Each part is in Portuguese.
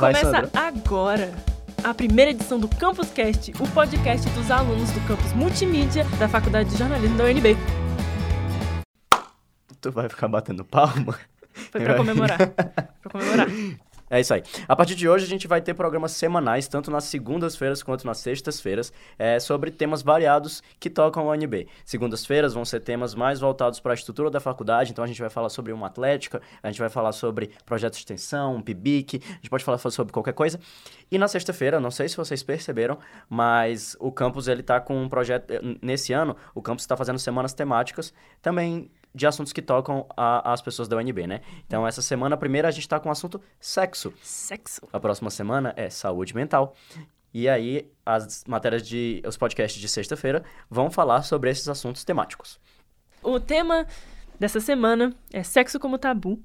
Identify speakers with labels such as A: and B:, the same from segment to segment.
A: Começa
B: Sandra.
A: agora a primeira edição do Campus Cast, o podcast dos alunos do campus multimídia da Faculdade de Jornalismo da UNB.
B: Tu vai ficar batendo palma?
A: Foi pra comemorar. pra comemorar.
B: É isso aí. A partir de hoje, a gente vai ter programas semanais, tanto nas segundas-feiras quanto nas sextas-feiras, é, sobre temas variados que tocam a UNB. Segundas-feiras vão ser temas mais voltados para a estrutura da faculdade, então a gente vai falar sobre uma atlética, a gente vai falar sobre projeto de extensão, um PIBIC, a gente pode falar sobre qualquer coisa. E na sexta-feira, não sei se vocês perceberam, mas o campus ele tá com um projeto, nesse ano, o campus está fazendo semanas temáticas, também de assuntos que tocam a- as pessoas da UNB, né? Então, essa semana, a primeira, a gente está com o assunto sexo.
A: Sexo.
B: A próxima semana é saúde mental. E aí, as matérias de. os podcasts de sexta-feira vão falar sobre esses assuntos temáticos.
A: O tema dessa semana é sexo como tabu.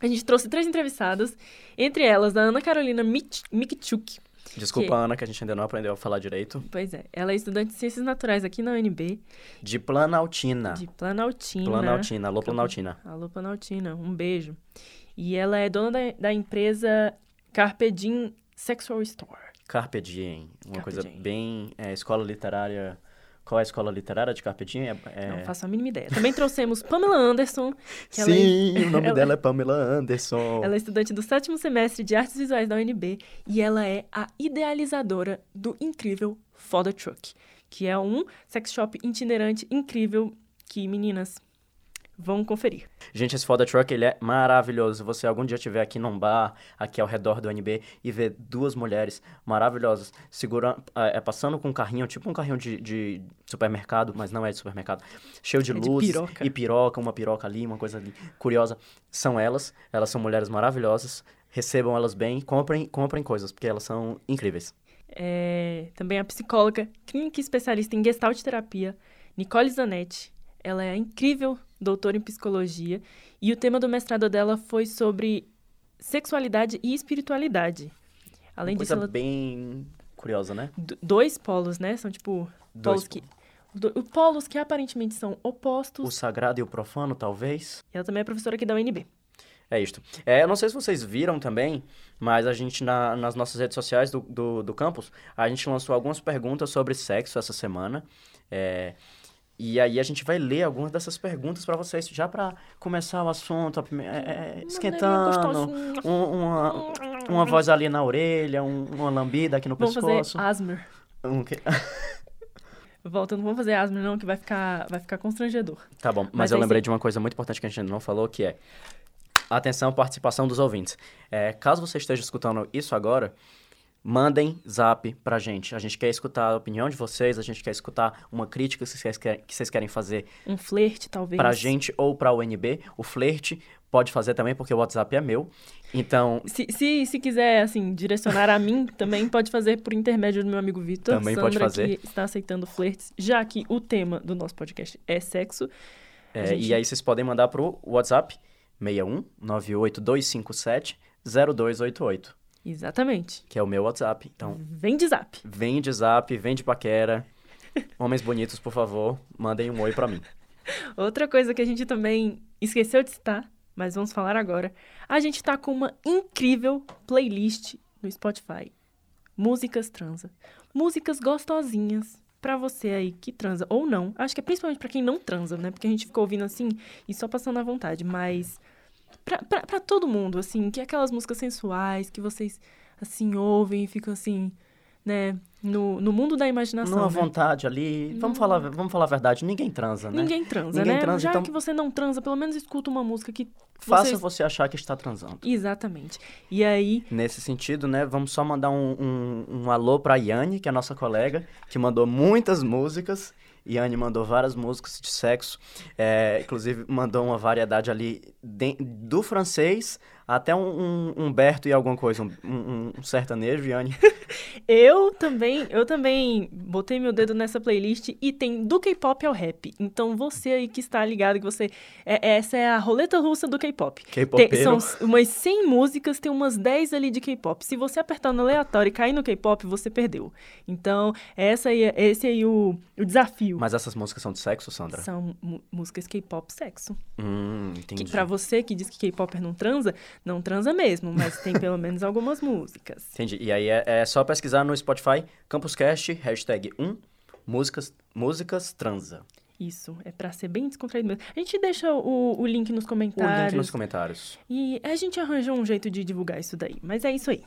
A: A gente trouxe três entrevistadas, entre elas a Ana Carolina Mikchuk.
B: Desculpa,
A: Que-
B: Ana, que a gente ainda não aprendeu a falar direito.
A: Pois é, ela é estudante de Ciências Naturais aqui na UNB,
B: De Planaltina.
A: de Planaltina.
B: Planaltina. Alô, Planaltina.
A: Alô, Planaltina, um beijo. E ela é dona da, da empresa Carpe Diem Sexual Store.
B: Carpe Diem. Uma
A: Carpe
B: coisa
A: Diem.
B: bem. é, escola literária. Qual é a escola literária de Carpe Diem? É, é-
A: Não faço a mínima ideia. Também trouxemos Pamela Anderson, é-
B: Sim, o nome
A: ela-
B: dela é Pamela Anderson.
A: Ela é estudante do sétimo semestre de Artes Visuais da UNB e ela é a idealizadora do incrível Foda Truck, que é um sex shop itinerante incrível que, meninas, vão conferir.
B: Gente, esse Foda Truck, ele é maravilhoso. Se você algum dia estiver aqui num bar, aqui ao redor do UNB, e ver duas mulheres maravilhosas segurando, é, passando com um carrinho, tipo um carrinho de, de supermercado, mas não é de supermercado, cheio de
A: É piroca.
B: e piroca, uma piroca ali, uma coisa ali curiosa. São elas, elas são mulheres maravilhosas. Recebam elas bem, comprem, comprem coisas, porque elas são incríveis.
A: É, também a psicóloga, clínica especialista em gestalt terapia, Nicole Zanetti. Ela é incrível doutora em psicologia e o tema do mestrado dela foi sobre sexualidade e espiritualidade. Além
B: uma
A: disso,
B: coisa
A: ela
B: bem curiosa, né?
A: d- dois polos, né? São tipo
B: Dois
A: polos que do- polos que aparentemente são opostos.
B: O sagrado e o profano, talvez.
A: Ela também é professora aqui da UNB.
B: É isto. É, eu não sei se vocês viram também, mas a gente, na- nas nossas redes sociais do, do, do campus, a gente lançou algumas perguntas sobre sexo essa semana. É, e aí a gente vai ler algumas dessas perguntas para vocês, já para começar o assunto, é, é, esquentando,
A: gostosinha.
B: um- uma, uma voz ali na orelha, um- uma lambida aqui no
A: Vamos fazer
B: pescoço.
A: Asmer.
B: Um que-
A: Volta, não vamos fazer Asmer não, que vai ficar, vai ficar constrangedor.
B: Tá bom, mas,
A: Mas
B: eu lembrei
A: sim.
B: de uma coisa muito importante que a gente não falou, que é... Atenção, participação dos ouvintes. É, caso você esteja escutando isso agora, mandem zap pra gente. A gente quer escutar a opinião de vocês, a gente quer escutar uma crítica que vocês querem, que vocês querem fazer
A: Um flerte, talvez.
B: pra gente ou pra UNB. O flerte pode fazer também, porque o WhatsApp é meu. Então,
A: Se, se, se quiser, assim, direcionar a mim, também pode fazer por intermédio do meu amigo Vitor.
B: Também
A: Sandra,
B: pode fazer.
A: que está aceitando flertes, já que o tema do nosso podcast é sexo.
B: é,
A: gente-
B: e aí vocês podem mandar pro WhatsApp 61 98257 0288,
A: Exatamente.
B: que é o meu WhatsApp. Então,
A: Vem de zap.
B: Vem de zap, vem de paquera. Homens bonitos, por favor, mandem um oi pra mim.
A: Outra coisa que a gente também esqueceu de citar, mas vamos falar agora. A gente tá com uma incrível playlist no Spotify. Músicas transa. Músicas gostosinhas pra você aí que transa ou não. Acho que é principalmente pra quem não transa, né? Porque a gente ficou ouvindo assim e só passando à vontade, mas pra todo mundo, assim, que é aquelas músicas sensuais que vocês assim ouvem e ficam assim, né, no, no mundo da imaginação.
B: Numa
A: né?
B: vontade ali. Vamos falar, vamos falar a verdade, ninguém transa, né?
A: Ninguém transa,
B: Ninguém
A: né?
B: transa,
A: Já
B: então-
A: que você não transa, pelo menos escuta uma música que
B: Faça
A: vocês...
B: você achar que está transando.
A: Exatamente. E aí,
B: Nesse sentido, né, vamos só mandar um, um, um alô pra Yane, que é a nossa colega, que mandou muitas músicas. Yane mandou várias músicas de sexo. É, inclusive, mandou uma variedade ali de- do francês até um, um Humberto e alguma coisa, um, um- um sertanejo, Yane.
A: eu também, eu também botei meu dedo nessa playlist e tem do K-pop ao rap. Então você aí que está ligado que você é- essa é a roleta russa do K-pop. São umas 100 músicas, tem umas 10 ali de K-pop. Se você apertar no aleatório e cair no K-pop, você perdeu. Então, essa aí, é- esse aí o, o desafio.
B: Mas essas músicas são de sexo, Sandra?
A: São músicas K-pop sexo.
B: Hum, entendi.
A: Que pra você que diz que K-popper não transa, Não transa mesmo, mas tem pelo menos algumas músicas.
B: Entendi. E aí é, é só pesquisar no Spotify, CampusCast, hashtag 1, músicas, músicas transa.
A: Isso, é pra ser bem descontraído mesmo. A gente deixa o, o link nos
B: O
A: comentários.
B: link nos comentários.
A: E a gente arranja um jeito de divulgar isso daí. Mas é isso aí.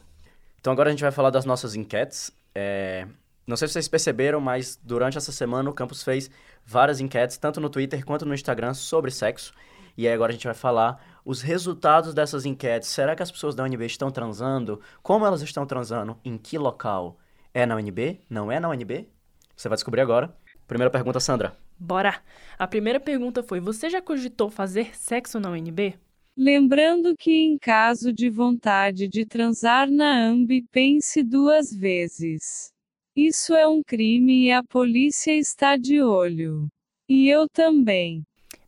B: Então agora a gente vai falar das nossas enquetes. É, Não sei se vocês perceberam, mas durante essa semana o campus fez várias enquetes, tanto no Twitter quanto no Instagram, sobre sexo. E aí agora a gente vai falar os resultados dessas enquetes. Será que as pessoas da UNB estão transando? Como elas estão transando? Em que local? É na UNB? Não é na UNB? Você vai descobrir agora. Primeira pergunta, Sandra.
A: Bora! A primeira pergunta foi: Você já cogitou fazer sexo na UNB?
C: Lembrando que, em caso de vontade de transar na AMB, pense duas vezes. Isso é um crime e a polícia está de olho. E eu também.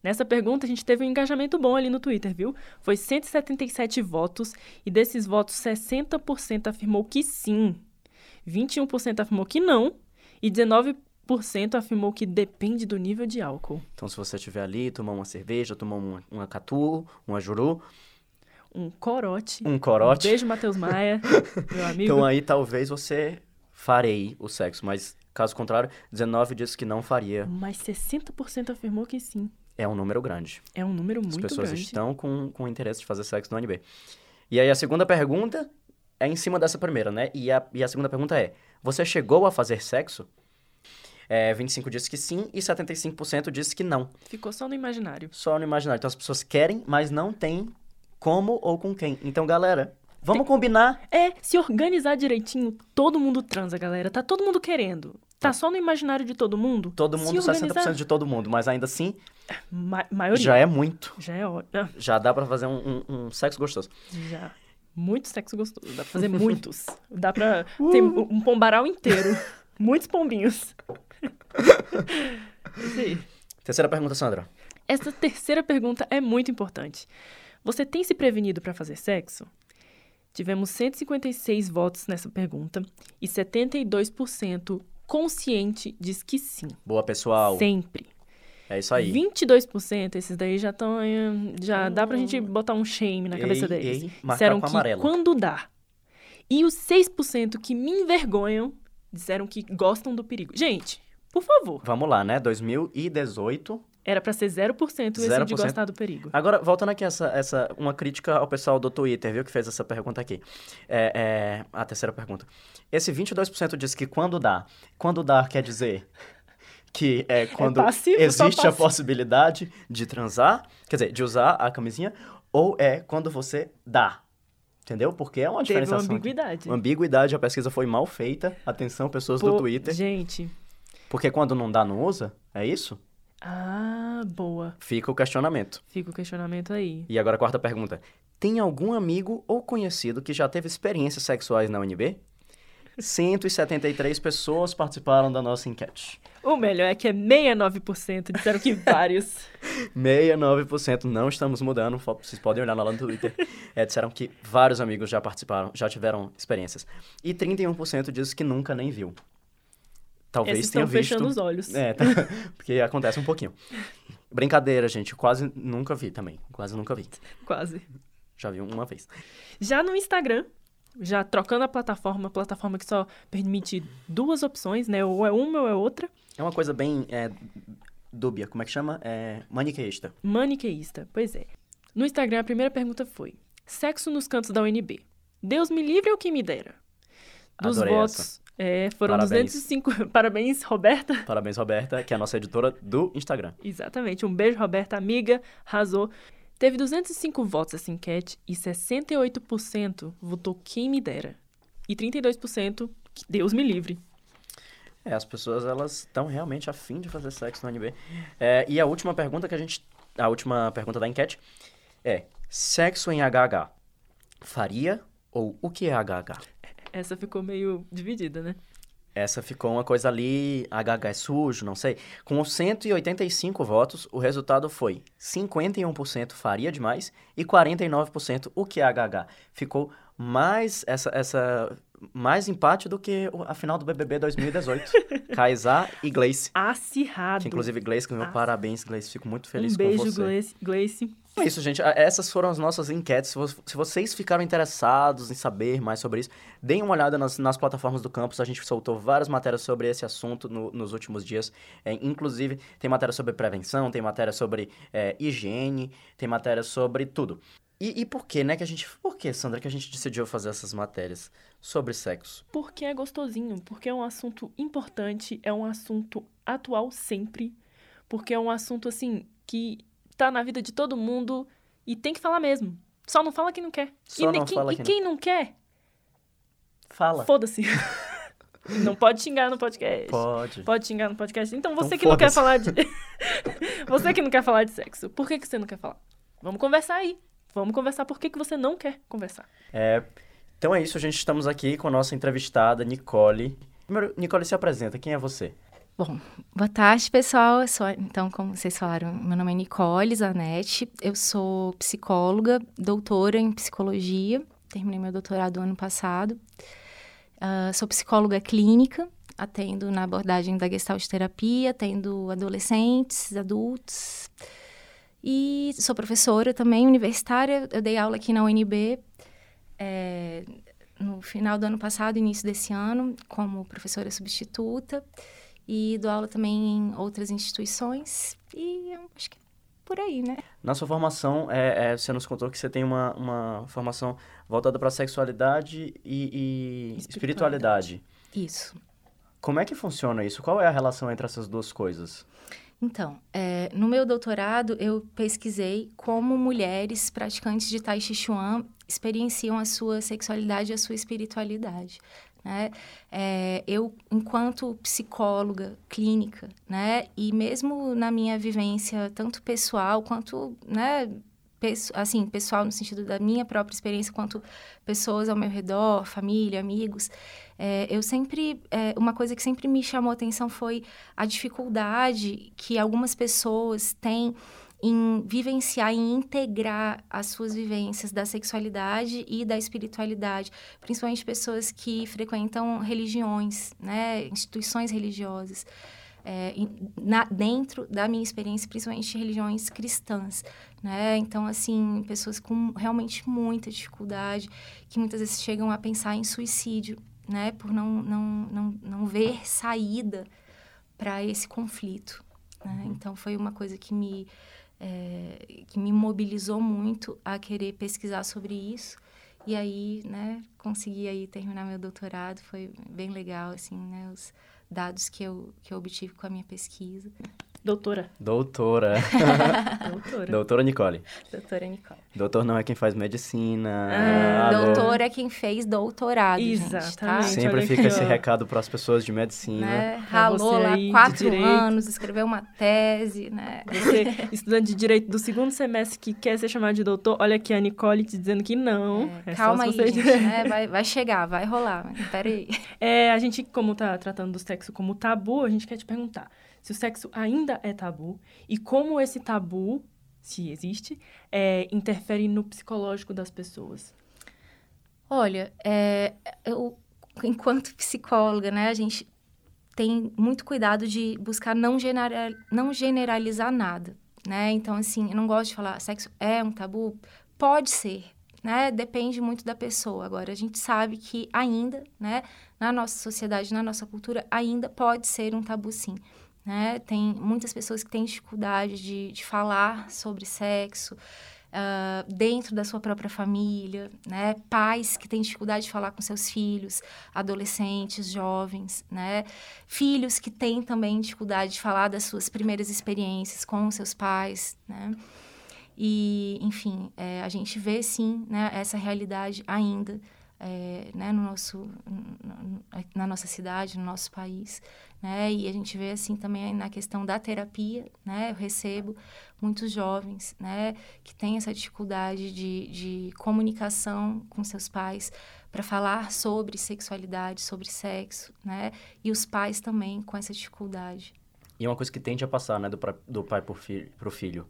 A: Nessa pergunta, a gente teve um engajamento bom ali no Twitter, viu? Foi 177 votos e desses votos, 60% afirmou que sim, 21% afirmou que não e 19% afirmou que depende do nível de álcool.
B: Então, se você estiver ali, tomar uma cerveja, tomar uma, uma catu, uma juru,
A: Um corote.
B: um corote,
A: Um beijo, Matheus Maia, meu amigo.
B: então aí talvez você farei o sexo. Mas, caso contrário, 19 disse que não faria.
A: Mas 60% afirmou que sim.
B: É um número grande.
A: É um número
B: As
A: muito
B: pessoas
A: grande.
B: estão com, com interesse de fazer sexo no UNB. E aí a segunda pergunta é em cima dessa primeira, né? E a, e a segunda pergunta é: Você chegou a fazer sexo? É, 25 disse que sim e 75% disse que não.
A: Ficou só no imaginário.
B: Só no imaginário. Então as pessoas querem, mas não tem como ou com quem. Então, galera, vamos combinar.
A: É, se organizar direitinho, todo mundo transa, galera. Tá todo mundo querendo. Tá só no imaginário de todo mundo?
B: Todo
A: Se
B: mundo,
A: organizar,
B: 60% de todo mundo. Mas ainda assim,
A: Ma maioria.
B: já é muito.
A: Já é ótimo.
B: Já dá pra fazer um, um- um sexo gostoso.
A: Já. Muito sexo gostoso. Dá pra fazer muitos. Dá pra ter um pombaral inteiro. Muitos pombinhos. Aí.
B: Terceira pergunta, Sandra.
A: Essa terceira pergunta é muito importante. Você tem se prevenido para fazer sexo? Tivemos 156 votos nessa pergunta e 72% consciente diz que sim.
B: Boa, pessoal.
A: Sempre.
B: É isso aí.
A: 22%, esses daí já estão. Já dá pra gente botar um shame na cabeça
B: Ei,
A: deles.
B: ei,
A: disseram que
B: amarelo.
A: quando dá. E os 6% que me envergonham disseram que gostam do perigo. Gente, por favor,
B: Vamos lá, né? 2018.
A: Era pra ser 0% esse de
B: 0%.
A: gostar do perigo.
B: Agora, voltando aqui, essa, essa, uma crítica ao pessoal do Twitter, viu? Que fez essa pergunta aqui. É, é, a terceira pergunta. Esse 22% diz que quando dá. Quando dá quer dizer que é quando
A: passivo, só
B: existe a
A: passivo.
B: possibilidade de transar, quer dizer, de usar a camisinha, ou é quando você dá. Entendeu? Porque é uma
A: Teve uma
B: diferenciação. aqui.
A: ambiguidade.
B: Uma ambiguidade, a pesquisa foi mal feita. Atenção, pessoas
A: Pô,
B: do Twitter.
A: Gente.
B: Porque quando não dá, não usa? É isso?
A: Ah, boa.
B: Fica o questionamento.
A: Fica o questionamento aí.
B: E agora a quarta pergunta. Tem algum amigo ou conhecido que já teve experiências sexuais na UNB? 173 pessoas participaram da nossa enquete.
A: O melhor é que é 69% disseram que vários.
B: 69% não estamos mudando, vocês podem olhar lá no Twitter. É, disseram que vários amigos já participaram, já tiveram experiências. E 31% disse que nunca nem viu. Talvez
A: Esses
B: tenha visto.
A: fechando os olhos.
B: É, tá- porque acontece um pouquinho. Brincadeira, gente. Quase nunca vi também. Quase nunca vi.
A: Quase.
B: Já vi uma vez.
A: Já no Instagram, já trocando a plataforma, plataforma que só permite duas opções, né? Ou é uma ou é outra.
B: É uma coisa bem é, dúbia. Como é que chama? É maniqueísta.
A: Maniqueísta. Pois é. No Instagram, a primeira pergunta foi: Sexo nos cantos da UNB. Deus me livre ou quem me dera? Dos
B: Adorei
A: votos. É, foram
B: Parabéns.
A: 205. Parabéns, Roberta.
B: Parabéns, Roberta, que é a nossa editora do Instagram.
A: Exatamente. Um beijo, Roberta, amiga. Arrasou. Teve 205 votos essa enquete e 68% votou quem me dera. E 32% que Deus me livre.
B: É, as pessoas, elas estão realmente afim de fazer sexo no UNB. É, e a última pergunta que a gente... A última pergunta da enquete é... Sexo em HH. Faria ou o que é HH?
A: Essa ficou meio dividida, né?
B: Essa ficou uma coisa ali, HH é sujo, não sei. Com 185 votos, o resultado foi 51% faria demais e 49% o que é HH. Ficou mais essa, essa mais empate do que a final do BBB 2018. Kaysar e Gleice.
A: Acirrado.
B: Que inclusive Gleice ganhou
A: Ah.
B: parabéns, Gleice. Fico muito feliz
A: um beijo,
B: com você.
A: Gleice. Gleice.
B: É isso, gente. Essas foram as nossas enquetes. Se vocês ficaram interessados em saber mais sobre isso, deem uma olhada nas, nas plataformas do campus. A gente soltou várias matérias sobre esse assunto no- nos últimos dias. É, inclusive, tem matéria sobre prevenção, tem matéria sobre é, higiene, tem matéria sobre tudo. E, e por que, né, que a gente... Por que, Sandra, que a gente decidiu fazer essas matérias sobre sexo?
A: Porque é gostosinho, porque é um assunto importante, é um assunto atual sempre, porque é um assunto, assim, que tá na vida de todo mundo e tem que falar mesmo. Só não fala quem não quer.
B: Só
A: e
B: não
A: quem,
B: fala
A: e
B: quem não-
A: não quer,
B: Fala.
A: foda-se. não pode xingar no podcast.
B: Pode.
A: Pode xingar no podcast. Então você
B: Então
A: que não quer falar de. você que não quer falar de sexo, por que, que você não quer falar? Vamos conversar aí. Vamos conversar por que, que você não quer conversar.
B: É, então é isso, gente. Estamos aqui com a nossa entrevistada, Nicole. Primeiro, Nicole, se apresenta. Quem é você?
D: Bom, boa tarde, pessoal. Eu sou, então, como vocês falaram, meu nome é Nicole Zanetti. Eu sou psicóloga, doutora em psicologia. Terminei meu doutorado ano passado. Ah, sou psicóloga clínica, atendo na abordagem da gestalt terapia, atendo adolescentes, adultos. E sou professora também, universitária. Eu dei aula aqui na UNB eh, no final do ano passado, início desse ano, como professora substituta. E dou aula também em outras instituições. E acho que é por aí, né?
B: Na sua formação, é, é, você nos contou que você tem uma, uma formação voltada para sexualidade e, e espiritualidade.
D: Isso.
B: Como é que funciona isso? Qual é a relação entre essas duas coisas?
D: Então, é, no meu doutorado, eu pesquisei como mulheres praticantes de Tai Chi Chuan experienciam a sua sexualidade e a sua espiritualidade. Né? É, eu, enquanto psicóloga clínica, né, e mesmo na minha vivência, tanto pessoal quanto, né, assim, pessoal no sentido da minha própria experiência, quanto pessoas ao meu redor, família, amigos, é, eu sempre, é, uma coisa que sempre me chamou atenção foi a dificuldade que algumas pessoas têm em vivenciar, em integrar as suas vivências da sexualidade e da espiritualidade, principalmente pessoas que frequentam religiões, né, instituições religiosas. É, na- dentro da minha experiência, principalmente religiões cristãs, né? Então, assim, pessoas com realmente muita dificuldade, que muitas vezes chegam a pensar em suicídio, né? Por não, não, não, não ver saída para esse conflito. né? Então, foi uma coisa que me, é, que me mobilizou muito a querer pesquisar sobre isso. E aí, né, consegui aí terminar meu doutorado, foi bem legal, assim, né, os dados que eu, que eu obtive com a minha pesquisa.
A: Doutora.
B: Doutora.
A: Doutora.
B: Doutora Nicole.
D: Doutora Nicole.
B: Doutor não é quem faz medicina.
A: Ah,
B: Alô.
D: Doutora é quem fez doutorado, gente, tá?
A: Exatamente.
B: Sempre
A: Olha
B: fica
A: aqui,
B: esse
A: ó.
B: recado para as pessoas de medicina.
D: Né? Ralou lá
A: aí
D: quatro anos, escreveu uma tese, né?
A: Você, estudante de direito do segundo semestre que quer ser chamado de doutor, olha aqui a Nicole te dizendo que não.
D: É,
A: É
D: calma aí, gente, né? Vai, vai chegar, vai rolar. mas Peraí.
A: É, a gente, como tá tratando do sexo como tabu, a gente quer te perguntar se o sexo ainda é tabu e como esse tabu, se existe, é, interfere no psicológico das pessoas.
D: Olha, é, eu, enquanto psicóloga, né, a gente tem muito cuidado de buscar não, genera, não generalizar nada, né? Então, assim, eu não gosto de falar sexo é um tabu. Pode ser, né? Depende muito da pessoa. Agora, a gente sabe que ainda, né, na nossa sociedade, na nossa cultura, ainda pode ser um tabu, sim. Né? Tem muitas pessoas que têm dificuldade de, de falar sobre sexo, ah, dentro da sua própria família, né? Pais que têm dificuldade de falar com seus filhos, adolescentes, jovens, né? Filhos que têm também dificuldade de falar das suas primeiras experiências com seus pais, né? E, enfim, é, a gente vê sim né, essa realidade ainda é, né, no nosso, na nossa cidade, no nosso país. Né? E a gente vê assim também na questão da terapia, né? Eu recebo muitos jovens, né, que têm essa dificuldade de, de comunicação com seus pais para falar sobre sexualidade, sobre sexo, né? E os pais também com essa dificuldade.
B: E é uma coisa que tende a passar, né, do, pra- do pai fi pro filho.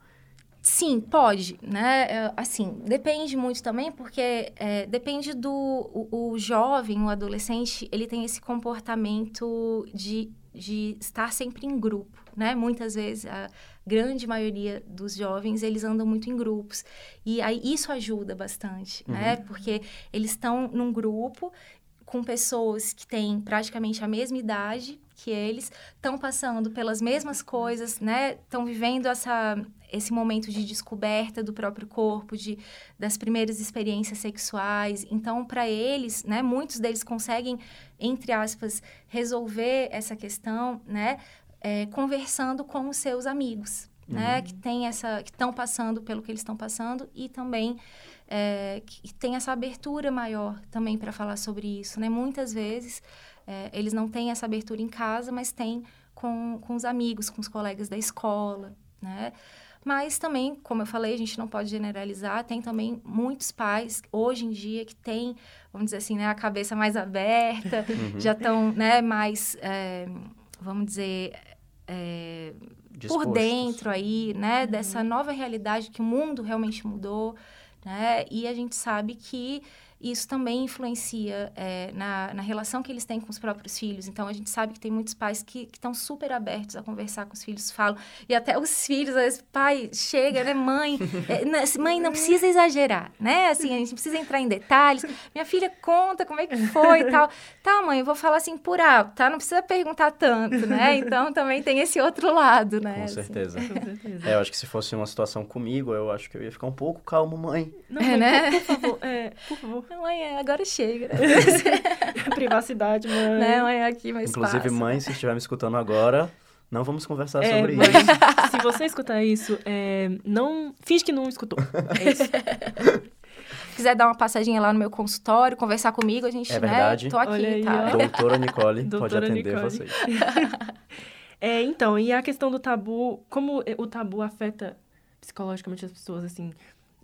D: Sim, pode, né? É, Assim, depende muito também, porque é, depende do... O, o jovem, o adolescente, ele tem esse comportamento de, de estar sempre em grupo, né? Muitas vezes a grande maioria dos jovens eles andam muito em grupos e aí isso ajuda bastante, né? uhum. né? Porque eles estão num grupo com pessoas que têm praticamente a mesma idade que eles, estão passando pelas mesmas coisas, né? Estão vivendo essa, esse momento de descoberta do próprio corpo, de, das primeiras experiências sexuais. Então, para eles, né? Muitos deles conseguem, entre aspas, resolver essa questão, né? É, conversando com os seus amigos, né? uhum. né? Que tem essa, que estão passando pelo que eles estão passando e também é, que tem essa abertura maior também para falar sobre isso, né? Muitas vezes é, eles não têm essa abertura em casa, mas têm com, com os amigos, com os colegas da escola, né? Mas também, como eu falei, a gente não pode generalizar, tem também muitos pais, hoje em dia, que têm, vamos dizer assim, né, a cabeça mais aberta, uhum. já estão né, mais, é, vamos dizer, é, por dentro aí, né, uhum. dessa nova realidade que o mundo realmente mudou, né? E a gente sabe que isso também influencia é, na, na relação que eles têm com os próprios filhos. Então, a gente sabe que tem muitos pais que estão super abertos a conversar com os filhos, falam. E até os filhos, às vezes, pai, chega, né? Mãe, é, mãe, não precisa exagerar, né? Assim, a gente precisa entrar em detalhes. Minha filha conta como é que foi e tal. Tá, mãe, eu vou falar assim por alto, tá? Não precisa perguntar tanto, né? Então, também tem esse outro lado, né?
B: Com
D: assim.
B: certeza. Com certeza. É, eu acho que se fosse uma situação comigo, eu acho que eu ia ficar um pouco calmo, mãe.
A: Não, é, né? Por, por favor, é, por favor.
D: Mãe, é, agora chega. Né?
A: Privacidade, mãe.
D: Não, mãe, aqui mais
B: Inclusive,
D: espaço.
B: mãe, se estiver me escutando agora, não vamos conversar
A: é,
B: sobre
A: mãe,
B: isso.
A: Se você escutar isso, é, não finge que não escutou. É isso.
D: quiser dar uma passadinha lá no meu consultório, conversar comigo, a gente,
B: é
D: né?
B: Verdade.
D: Tô aqui,
A: aí,
D: tá?
B: Doutora Nicole
A: Doutora
B: pode atender
A: Nicole.
B: vocês.
A: é, então, e a questão do tabu, como o tabu afeta psicologicamente as pessoas, assim,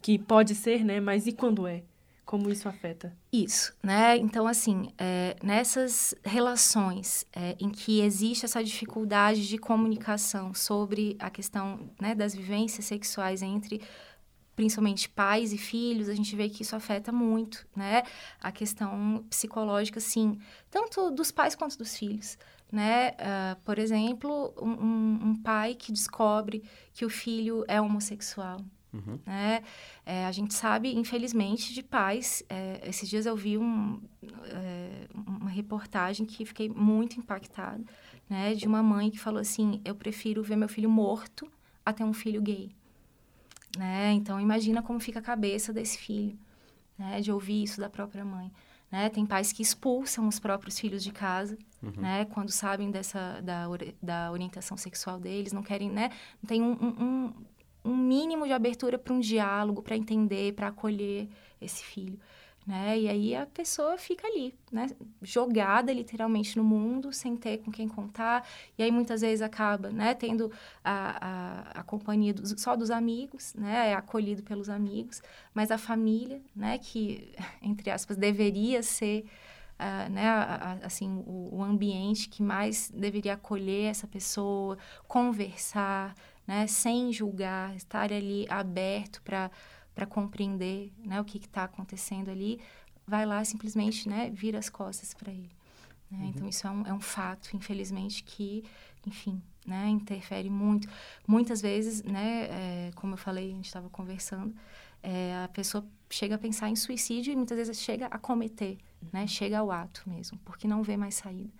A: que pode ser, né? Mas e quando é? Como isso afeta?
D: Isso, né? Então, assim, é, nessas relações é, em que existe essa dificuldade de comunicação sobre a questão né, das vivências sexuais entre principalmente pais e filhos, a gente vê que isso afeta muito, né? A questão psicológica, sim, tanto dos pais quanto dos filhos, né? Uh, por exemplo, um, um, pai que descobre que o filho é homossexual, Uhum. Né? É, a gente sabe, infelizmente, de pais. É, esses dias eu vi um, é, uma reportagem que fiquei muito impactada, né? De uma mãe que falou assim: eu prefiro ver meu filho morto a ter um filho gay. Né? Então, imagina como fica a cabeça desse filho, né? De ouvir isso da própria mãe. Né? Tem pais que expulsam os próprios filhos de casa, uhum. né? Quando sabem dessa da, da orientação sexual deles, não querem, né? Tem um, um, um mínimo de abertura para um diálogo, para entender, para acolher esse filho. Né? E aí a pessoa fica ali, né? Jogada literalmente no mundo, sem ter com quem contar. E aí muitas vezes acaba, né? Tendo a, a, a companhia dos, só dos amigos, né? É acolhido pelos amigos. Mas a família, né? Que, entre aspas, deveria ser... Uh, né, assim, o, o ambiente que mais deveria acolher essa pessoa, conversar, né, sem julgar, estar ali aberto para compreender né, o que está acontecendo ali, vai lá simplesmente né, vira as costas para ele. Né? Uhum. Então, isso é um, é um fato, infelizmente, que, enfim, né, interfere muito. Muitas vezes, né, é, como eu falei, a gente estava conversando, é, a pessoa chega a pensar em suicídio e muitas vezes chega a cometer, né, uhum. chega ao ato mesmo, porque não vê mais saída.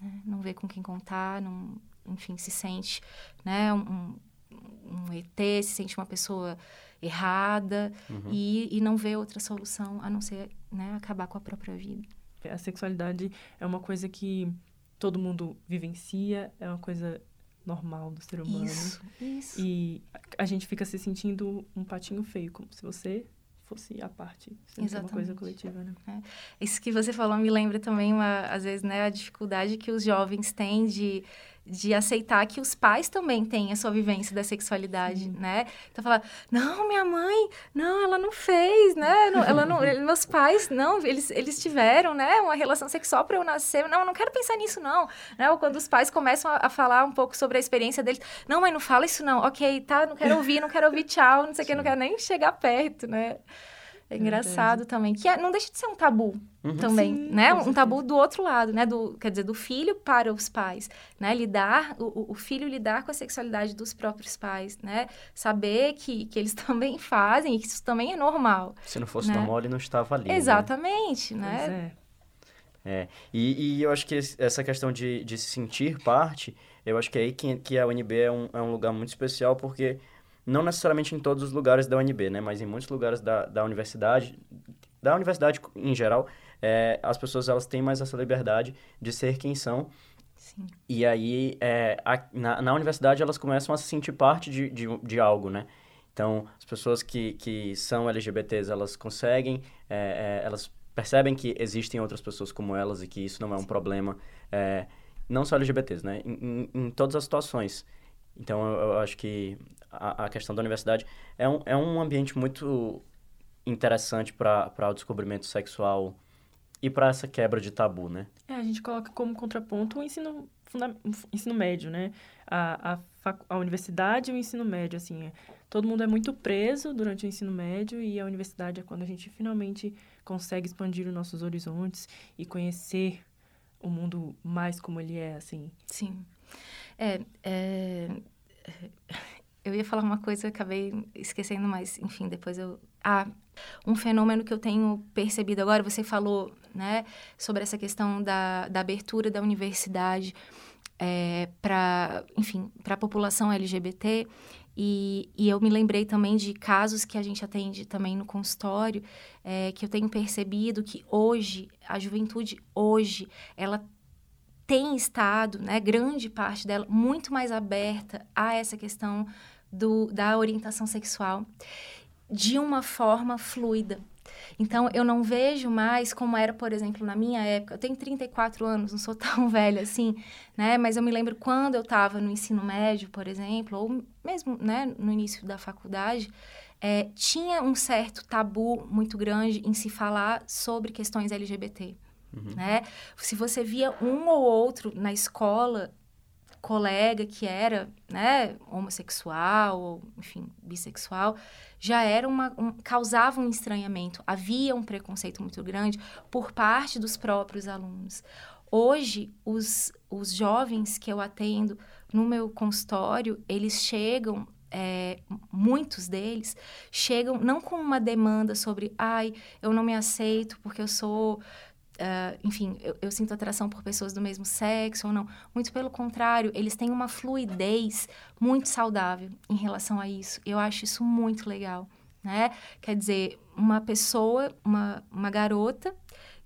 D: Né? Não vê com quem contar, não, enfim, se sente né, um, um ET, se sente uma pessoa errada uhum. e, e não vê outra solução a não ser né, acabar com a própria vida.
A: A sexualidade é uma coisa que todo mundo vivencia, é uma coisa normal do ser humano.
D: Isso, isso.
A: E a gente fica se sentindo um patinho feio, como se você fosse a parte, Exatamente. uma coisa coletiva, né?
D: É. Isso que você falou me lembra também, uma, às vezes, né, a dificuldade que os jovens têm de de aceitar que os pais também têm a sua vivência da sexualidade, Sim. né? Então falar, não, minha mãe, não, ela não fez, né? Não, ela não, meus pais, não, eles, eles tiveram, né, uma relação sexual para eu nascer. Não, eu não quero pensar nisso não, né? Ou quando os pais começam a, a, falar um pouco sobre a experiência deles, não, mãe, não fala isso não. OK, tá, não quero ouvir, não quero ouvir, tchau, não sei o que, não quero nem chegar perto, né? É engraçado também, que é, não deixa de ser um tabu
B: Uhum.
D: também,
A: Sim,
D: né? Um tabu do outro lado, né? Do, quer dizer, do filho para os pais, né? Lidar, o, o filho lidar com a sexualidade dos próprios pais, né? Saber que, que eles também fazem e que isso também é normal.
B: Se não fosse
D: Né?
B: normal, ele não estava ali. né?
D: Exatamente,
A: Pois
D: né?
A: é.
B: É, e, e eu acho que essa questão de, de se sentir parte, eu acho que é aí que, que a UNB é um, é um lugar muito especial, porque não necessariamente em todos os lugares da UNB, né, mas em muitos lugares da, da universidade, da universidade em geral, é, as pessoas elas têm mais essa liberdade de ser quem são,
D: Sim.
B: e aí é, a- na, na universidade elas começam a se sentir parte de, de, de algo, né? Então, as pessoas que, que são LGBTs, elas conseguem, é, é, elas percebem que existem outras pessoas como elas e que isso não é um problema, é, não só LGBTs, né? Em, em, em todas as situações. Então, eu, eu acho que a, a questão da universidade é um, é um ambiente muito interessante para o descobrimento sexual e para essa quebra de tabu, né?
A: É, a gente coloca como contraponto o ensino, funda- ensino médio, né? A, a, a universidade e o ensino médio, assim. é- todo mundo é muito preso durante o ensino médio e a universidade é quando a gente finalmente consegue expandir os nossos horizontes e conhecer o mundo mais como ele é, assim.
D: Sim. É, é, eu ia falar uma coisa, acabei esquecendo, mas enfim, depois eu. Ah, um fenômeno que eu tenho percebido agora, você falou, né, sobre essa questão da, da abertura da universidade é, para, enfim, para a população LGBT. E, e eu me lembrei também de casos que a gente atende também no consultório, é, que eu tenho percebido que hoje, a juventude hoje, ela tem estado, né, grande parte dela, muito mais aberta a essa questão do, da orientação sexual de uma forma fluida. Então, eu não vejo mais como era, por exemplo, na minha época. Eu tenho 34 anos, não sou tão velha assim, né? Mas eu me lembro quando eu estava no ensino médio, por exemplo, ou mesmo né, no início da faculdade, é, tinha um certo tabu muito grande em se falar sobre questões LGBT né? Se você via um ou outro na escola, colega que era, né, homossexual ou, enfim, bissexual, já era uma um, causava um estranhamento, havia um preconceito muito grande por parte dos próprios alunos. Hoje, os, os jovens que eu atendo no meu consultório, eles chegam é, muitos deles chegam não com uma demanda sobre, ai, eu não me aceito porque eu sou Uh, enfim, eu, eu, sinto atração por pessoas do mesmo sexo ou não. Muito pelo contrário, eles têm uma fluidez muito saudável em relação a isso. Eu acho isso muito legal, né? Quer dizer, uma pessoa, uma, uma garota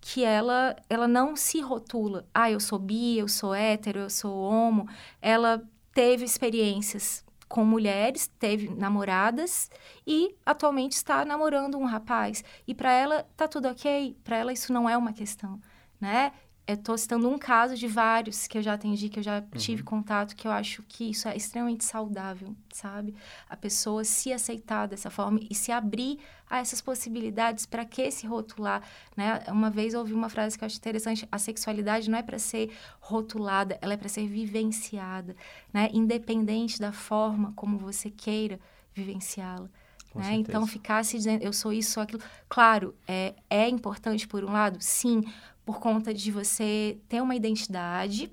D: que ela, ela não se rotula. Ah, eu sou bi, eu sou hétero, eu sou homo. Ela teve experiências com mulheres, teve namoradas e atualmente está namorando um rapaz. E para ela tá tudo ok, para ela isso não é uma questão, né? Eu tô citando um caso de vários que eu já atendi, que eu já tive contato, que eu acho que isso é extremamente saudável, sabe? A pessoa se aceitar dessa forma e se abrir a essas possibilidades para que se rotular, né? Uma vez eu ouvi uma frase que eu acho interessante, a sexualidade não é para ser rotulada, ela é para ser vivenciada, né? Independente da forma como você queira vivenciá-la. Né? Então, ficar se dizendo, eu sou isso, sou aquilo. Claro, é, é importante por um lado, sim, por conta de você ter uma identidade,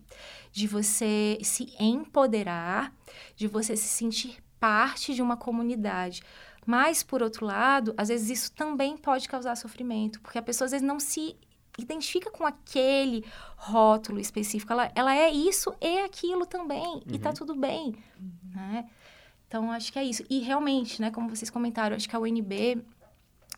D: de você se empoderar, de você se sentir parte de uma comunidade. Mas, por outro lado, às vezes isso também pode causar sofrimento, porque a pessoa às vezes não se identifica com aquele rótulo específico. Ela, ela é isso e aquilo também, e tá tudo bem, né? Então, acho que é isso. E realmente, né, como vocês comentaram, acho que a UNB,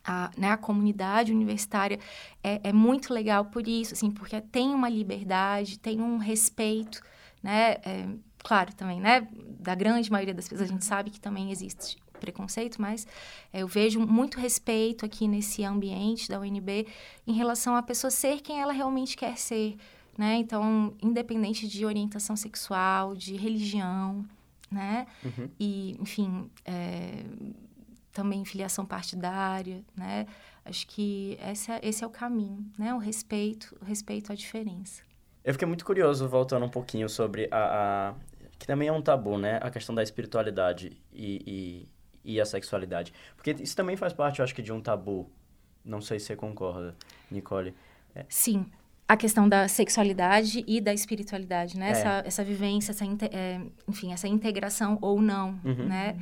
D: a, né, a comunidade universitária é, é muito legal por isso, assim, porque tem uma liberdade, tem um respeito, né? É, claro, também, né? Da grande maioria das pessoas, a gente sabe que também existe preconceito, mas é, eu vejo muito respeito aqui nesse ambiente da UNB em relação à pessoa ser quem ela realmente quer ser, né? Então, independente de orientação sexual, de religião, né?
B: Uhum.
D: E, enfim, é, também filiação partidária, né? Acho que esse é, esse é o caminho, né? O respeito, o respeito à diferença.
B: Eu fiquei muito curioso, voltando um pouquinho sobre a, a- que também é um tabu, né? A questão da espiritualidade e, e, e a sexualidade. Porque isso também faz parte, eu acho que, de um tabu Não sei se você concorda, Nicole.
D: É. Sim, a questão da sexualidade e da espiritualidade, né?
B: É.
D: Essa, essa vivência, essa, é, enfim, essa integração ou não,
B: Uhum.
D: né?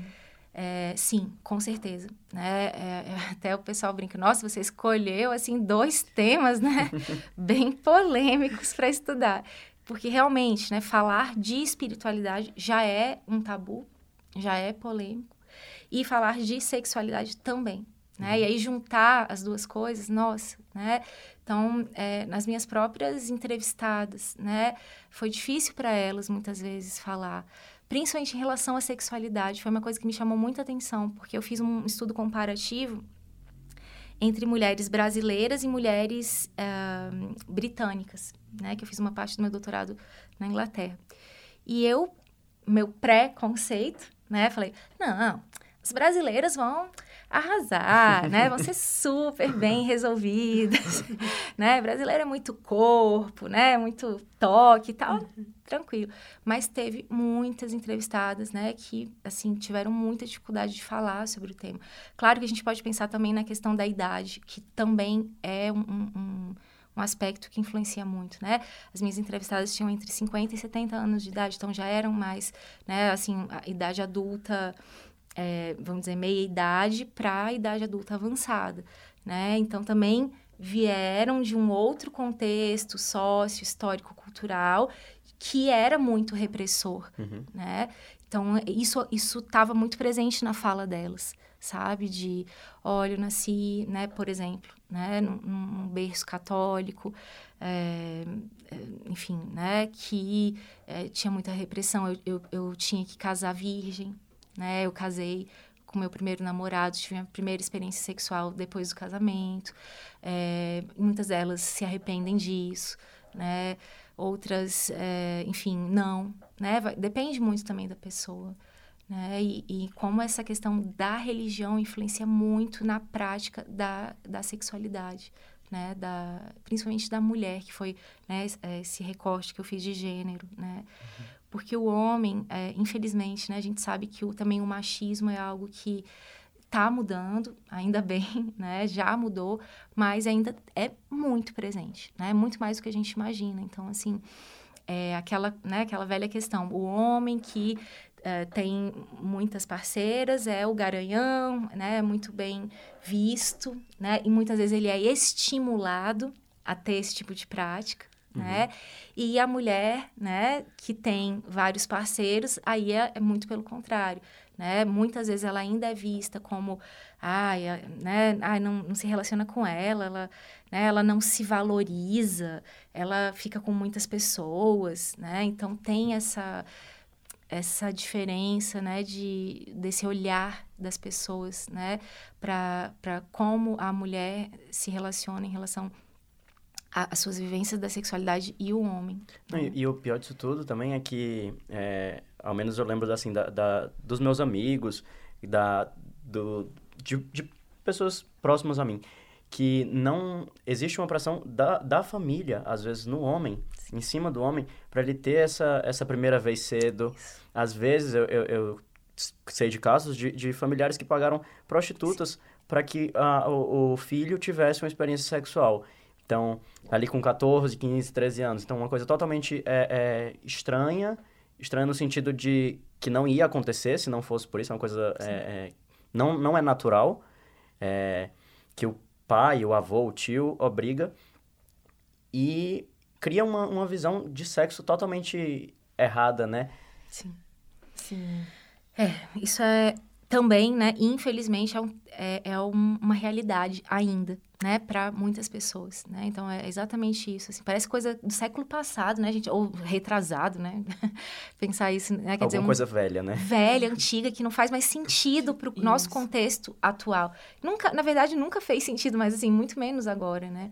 D: É, sim, com certeza. Né? É, até o pessoal brinca, nossa, você escolheu, assim, dois temas, né? Bem polêmicos para estudar. Porque, realmente, né, falar de espiritualidade já é um tabu, já é polêmico. E falar de sexualidade também, né? E aí juntar as duas coisas, nossa, né? Então, é, nas minhas próprias entrevistadas, né? Foi difícil para elas, muitas vezes, falar principalmente em relação à sexualidade, foi uma coisa que me chamou muita atenção, porque eu fiz um estudo comparativo entre mulheres brasileiras e mulheres uh, britânicas, né? Que eu fiz uma parte do meu doutorado na Inglaterra. E eu, meu pré-conceito, né? Falei, não, as brasileiras vão arrasar, né? Vão ser super bem resolvidas, né? Brasileiro é muito corpo, né? Muito toque e tal, uhum. tranquilo. Mas teve muitas entrevistadas, né? Que, assim, tiveram muita dificuldade de falar sobre o tema. Claro que a gente pode pensar também na questão da idade, que também é um, um, um aspecto que influencia muito, né? As minhas entrevistadas tinham entre 50 e 70 anos de idade, então já eram mais, né? Assim, a idade adulta é, vamos dizer, meia-idade para a idade adulta avançada, né? Então, também vieram de um outro contexto sócio, histórico, cultural, que era muito repressor,
B: Uhum.
D: né? Então, isso isso estava muito presente na fala delas, sabe? De, olha, eu nasci, né, por exemplo, né, num, num berço católico, é, enfim, né, que é, tinha muita repressão. Eu, eu, eu tinha que casar virgem, né? Eu casei com meu primeiro namorado, tive a primeira experiência sexual depois do casamento. É, muitas delas se arrependem disso, né? Outras, é, enfim, não, né? Depende muito também da pessoa, né? E, e, como essa questão da religião influencia muito na prática da, da sexualidade, né? Da, principalmente da mulher, que foi né, esse recorte que eu fiz de gênero, né? Uhum porque o homem, é, infelizmente, né, a gente sabe que o, também o machismo é algo que está mudando, ainda bem, né, já mudou, mas ainda é muito presente, né, muito mais do que a gente imagina. Então, assim, é aquela, né, aquela velha questão, o homem que é, tem muitas parceiras é o garanhão, né, muito bem visto, né, e muitas vezes ele é estimulado a ter esse tipo de prática,
B: Uhum.
D: né? E a mulher, né, que tem vários parceiros, aí é, é, muito pelo contrário, né? Muitas vezes ela ainda é vista como, ai, né, ai não, não se relaciona com ela, ela, né, ela não se valoriza, ela fica com muitas pessoas, né? Então tem essa essa diferença, né, de desse olhar das pessoas, né, para como a mulher se relaciona em relação as suas vivências da sexualidade e o homem.
B: Não, e, e, o pior disso tudo também é que, é, ao menos eu lembro assim, da, da, dos meus amigos, da, do, de, de, pessoas próximas a mim, que não existe uma pressão da, da família, às vezes, no homem, Sim. em cima do homem, para ele ter essa, essa primeira vez cedo. Isso. Às vezes, eu, eu, eu, sei de casos de, de familiares que pagaram prostitutas para que a, o, o filho tivesse uma experiência sexual. Então, ali com 14, 15, 13 anos. Então, uma coisa totalmente é, é, estranha. Estranha no sentido de que não ia acontecer se não fosse por isso. É uma coisa... É, não, não é natural. que o pai, o avô, o tio obriga. E cria uma, uma visão de sexo totalmente errada, né?
D: Sim. Sim. É, isso é também, né, infelizmente, é, um, é, é um, uma realidade ainda, né, para muitas pessoas, né? Então é exatamente isso. Assim, parece coisa do século passado, né, gente, ou retrasado, né? Pensar isso, né? Quer
B: Alguma
D: dizer, um,
B: coisa velha, né?
D: Velha, antiga, que não faz mais sentido para o nosso contexto atual. Nunca, na verdade, nunca fez sentido, mas assim, muito menos agora, né?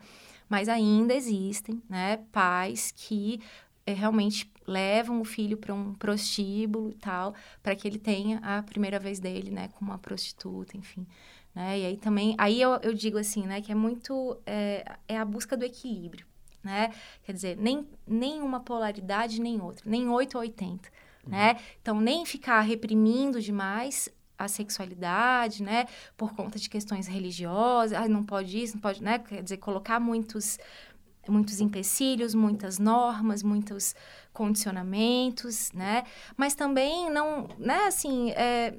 D: Mas ainda existem, né, pais que é, realmente levam o filho para um prostíbulo e tal, para que ele tenha a primeira vez dele, né, com uma prostituta, enfim. Né? E aí também, aí eu, eu digo assim, né, que é muito, é, é a busca do equilíbrio, né? Quer dizer, nem, nem uma polaridade, nem outra, nem 8 ou 80, uhum. né? Então, nem ficar reprimindo demais a sexualidade, né? Por conta de questões religiosas, ah, não pode isso, não pode, né? Quer dizer, colocar muitos muitos empecilhos, muitas normas, muitos condicionamentos, né? Mas também não, né, assim, é,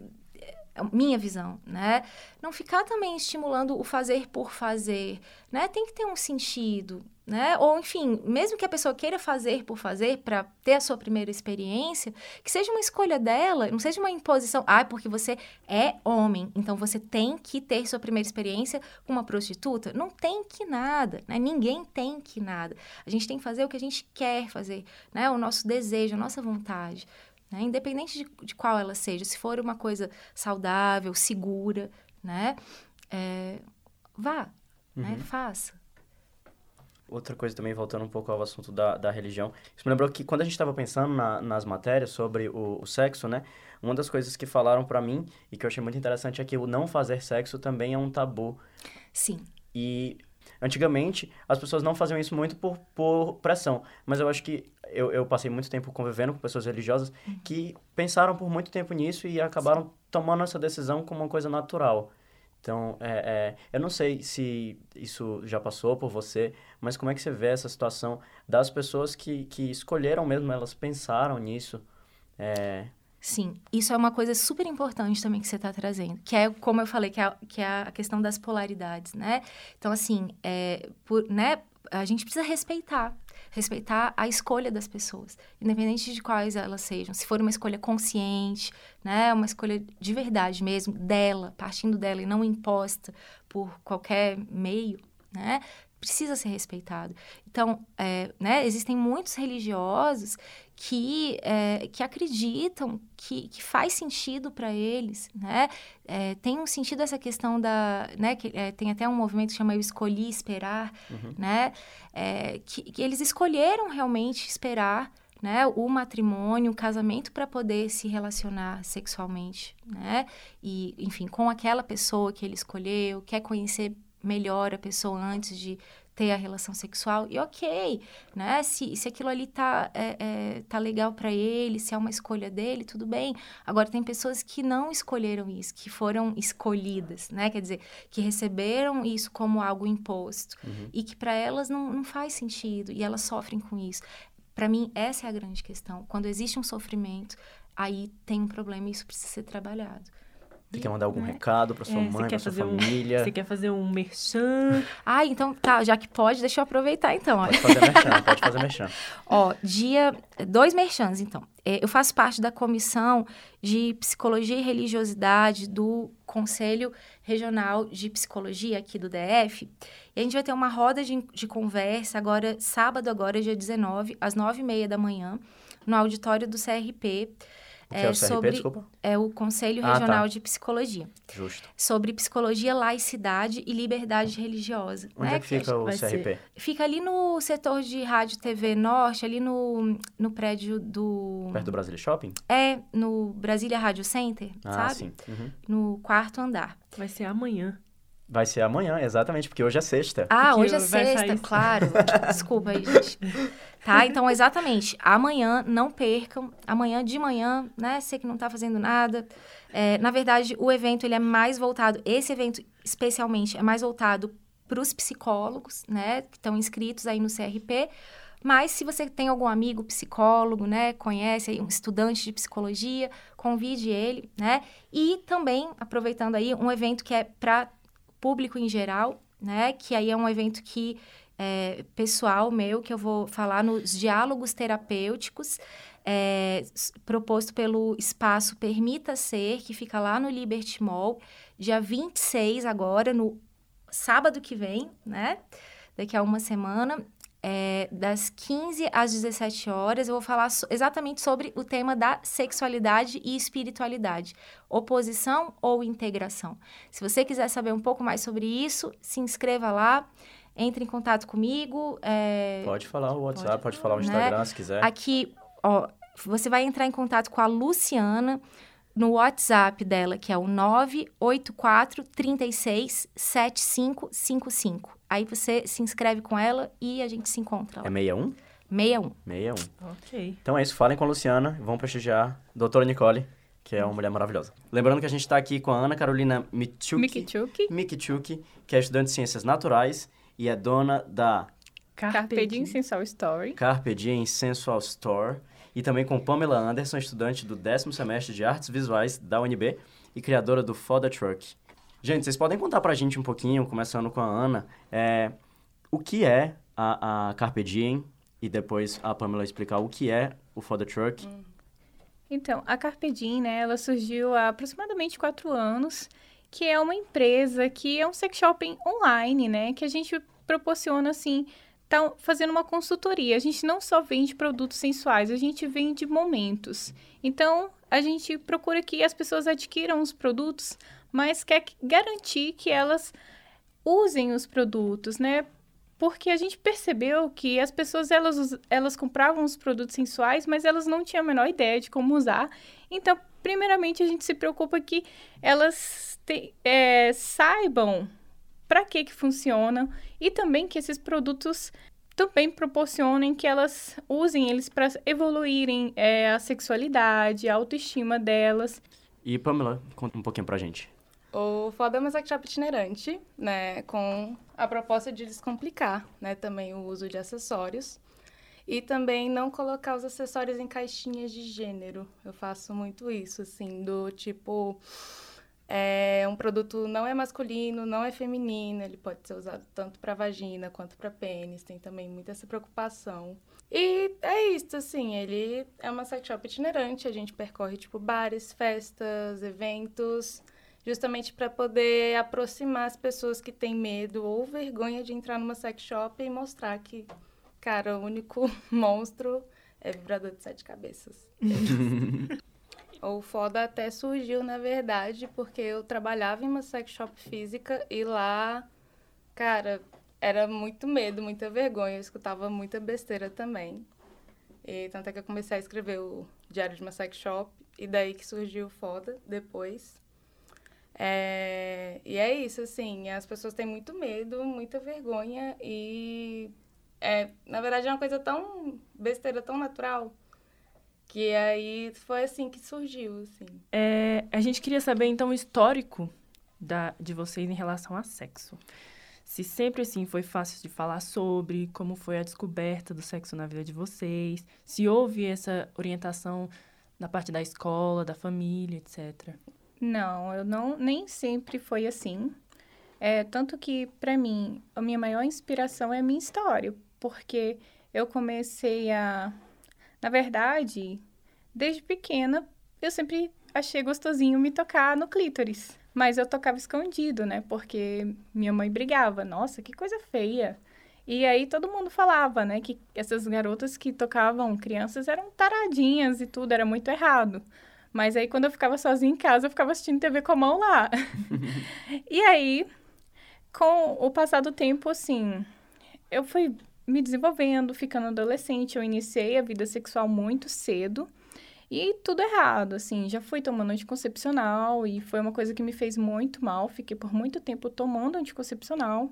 D: minha visão, né? Não ficar também estimulando o fazer por fazer, né? Tem que ter um sentido, né? Ou enfim, mesmo que a pessoa queira fazer por fazer para ter a sua primeira experiência, que seja uma escolha dela, não seja uma imposição, ah, porque você é homem, então você tem que ter sua primeira experiência com uma prostituta. Não tem que nada, né? Ninguém tem que nada. A gente tem que fazer o que a gente quer fazer, né? O nosso desejo, a nossa vontade. Né? Independente de, de qual ela seja, se for uma coisa saudável, segura, né? É, vá, né?
B: Uhum.
D: né? Faça.
B: Outra coisa também, voltando um pouco ao assunto da, da religião, isso me lembrou que quando a gente estava pensando na, nas matérias sobre o, o, sexo, né? Uma das coisas que falaram para mim e que eu achei muito interessante é que o não fazer sexo também é um tabu.
D: Sim.
B: E antigamente as pessoas não faziam isso muito por, por pressão, mas eu acho que eu, eu passei muito tempo convivendo com pessoas religiosas uhum. que pensaram por muito tempo nisso e acabaram tomando essa decisão como uma coisa natural. Então, é, é, eu não sei se isso já passou por você, mas como é que você vê essa situação das pessoas que, que escolheram mesmo, elas pensaram nisso? É...
D: Sim, isso é uma coisa super importante também que você está trazendo, que é, como eu falei, que é, que é a questão das polaridades, né? Então, assim, é, por, né, a gente precisa respeitar respeitar a escolha das pessoas, independente de quais elas sejam. Se for uma escolha consciente, né, uma escolha de verdade mesmo, dela, partindo dela e não imposta por qualquer meio, né, precisa ser respeitado. Então, é, né, existem muitos religiosos que, é, que acreditam que, que faz sentido para eles, né? É, tem um sentido essa questão da, né? Que, é, tem até um movimento que chama Eu Escolhi Esperar, uhum. né? É, que, que eles escolheram realmente esperar né, o matrimônio, o casamento para poder se relacionar sexualmente, né? E, enfim, com aquela pessoa que ele escolheu, quer conhecer melhor a pessoa antes de ter a relação sexual e ok, né? Se, se aquilo ali tá, é, é, tá legal para ele, se é uma escolha dele, tudo bem. Agora, tem pessoas que não escolheram isso, que foram escolhidas, né? Quer dizer, que receberam isso como algo imposto uhum. e que para elas não, não faz sentido e elas sofrem com isso. Para mim, essa é a grande questão. Quando existe um sofrimento, aí tem um problema e isso precisa ser trabalhado.
B: Você quer mandar algum né? recado para sua é, mãe, para sua família?
A: Um, você quer fazer um merchan?
D: Ah, então tá, já que pode, deixa eu aproveitar então.
B: Pode fazer merchan, pode fazer merchan.
D: Ó, dia... Dois merchans, então. É, eu faço parte da comissão de Psicologia e Religiosidade do Conselho Regional de Psicologia aqui do DF. E a gente vai ter uma roda de, de conversa agora, sábado agora, dia 19, às nove e meia da manhã, no auditório do CRP.
B: O que é, é o CRP, sobre, desculpa?
D: É o Conselho ah, Regional tá. de Psicologia.
B: Justo.
D: Sobre psicologia, laicidade e liberdade religiosa.
B: Onde
D: né?
B: é que fica o CRP? Ser.
D: Fica ali no setor de Rádio TV Norte, ali no, no prédio do...
B: Perto do Brasília Shopping?
D: É, no Brasília Rádio Center,
B: ah,
D: sabe?
B: sim. Uhum.
D: No quarto andar.
A: Vai ser amanhã.
B: Vai ser amanhã, exatamente, porque hoje é sexta.
D: Ah, porque hoje é sexta, claro. Desculpa aí, gente. Tá, então, exatamente. Amanhã, não percam. Amanhã de manhã, né? Sei que não tá fazendo nada. É, na verdade, o evento, ele é mais voltado... Esse evento, especialmente, é mais voltado para os psicólogos, né? Que estão inscritos aí no CRP. Mas se você tem algum amigo psicólogo, né, conhece aí um estudante de psicologia, convide ele, né? E também aproveitando aí um evento que é para público em geral, né? Que aí é um evento que é, pessoal meu, que eu vou falar nos diálogos terapêuticos, é, proposto pelo espaço Permita Ser, que fica lá no Liberty Mall, dia 26 agora, no sábado que vem, né? Daqui a uma semana é, das 15 às 17 horas, eu vou falar so exatamente sobre o tema da sexualidade e espiritualidade. Oposição ou integração. Se você quiser saber um pouco mais sobre isso, se inscreva lá. Entre em contato comigo. É...
B: Pode falar o WhatsApp, pode, pode falar o Instagram,
D: né?
B: se quiser.
D: Aqui, ó, você vai entrar em contato com a Luciana no WhatsApp dela, que é o 984 36 7555. Aí você se inscreve com ela e a gente se encontra lá.
B: É 61?
D: 61.
B: 61.
A: Ok.
B: Então é isso, falem com a Luciana, vão prestigiar. Doutora Nicole. que é uma mulher maravilhosa. Lembrando que a gente está aqui com a Ana Carolina Michuki,
A: Mikichuki,
B: Mikichuki, que é estudante de Ciências Naturais e é dona da
A: Carpe Diem Sensual Story.
B: Carpe Diem Sensual Store. E também com Pamela Anderson, estudante do décimo semestre de Artes Visuais da UNB e criadora do Foda Truck. Gente, vocês podem contar pra gente um pouquinho, começando com a Ana, é, o que é a, a Carpe Diem e depois a Pamela explicar o que é o Foda Truck.
E: Então, a Carpe Diem, né, ela surgiu há aproximadamente quatro anos, que é uma empresa que é um sex shopping online, né, que a gente proporciona, assim, tá fazendo uma consultoria. A gente não só vende produtos sensuais, a gente vende momentos. Então, a gente procura que as pessoas adquiram os produtos, mas quer que- garantir que elas usem os produtos, né? Porque a gente percebeu que as pessoas, elas, elas compravam os produtos sensuais, mas elas não tinham a menor ideia de como usar. Então, primeiramente, a gente se preocupa que elas te- é, saibam para que que funcionam e também que esses produtos também proporcionem que elas usem eles para evoluírem é, a sexualidade, a autoestima delas.
B: E Pamela, conta um pouquinho pra gente.
F: O Foda é uma sex shop itinerante, né, com a proposta de descomplicar, né, também o uso de acessórios e também não colocar os acessórios em caixinhas de gênero. Eu faço muito isso, assim, do tipo, é, um produto não é masculino, não é feminino, ele pode ser usado tanto para vagina quanto para pênis, tem também muita essa preocupação. E é isso, assim, ele é uma sex shop itinerante, a gente percorre, tipo, bares, festas, eventos, justamente para poder aproximar as pessoas que têm medo ou vergonha de entrar numa sex shop e mostrar que, cara, o único monstro é vibrador de sete cabeças. o foda até surgiu, na verdade, porque eu trabalhava em uma sex shop física e lá, cara, era muito medo, muita vergonha, eu escutava muita besteira também. E tanto é que eu comecei a escrever o Diário de uma Sex Shop, e daí que surgiu o Foda depois. É, e é isso, assim, as pessoas têm muito medo, muita vergonha e, é, na verdade, é uma coisa tão besteira, tão natural, que aí foi assim que surgiu, assim.
A: É, a gente queria saber, então, o histórico da, de vocês em relação a sexo. Se sempre, assim, foi fácil de falar sobre, como foi a descoberta do sexo na vida de vocês, se houve essa orientação da parte da escola, da família, etc.
E: Não, eu não nem sempre foi assim. É, tanto que, para mim, a minha maior inspiração é a minha história, porque eu comecei a. Na verdade, desde pequena, eu sempre achei gostosinho me tocar no clítoris. Mas eu tocava escondido, né? Porque minha mãe brigava. Nossa, que coisa feia. E aí todo mundo falava, né? Que essas garotas que tocavam crianças eram taradinhas e tudo, era muito errado. Mas aí, quando eu ficava sozinha em casa, eu ficava assistindo TV com a mão lá. e aí, com o passar do tempo, assim, eu fui me desenvolvendo, ficando adolescente. Eu iniciei a vida sexual muito cedo. E tudo errado, assim. Já fui tomando anticoncepcional e foi uma coisa que me fez muito mal. Fiquei por muito tempo tomando anticoncepcional.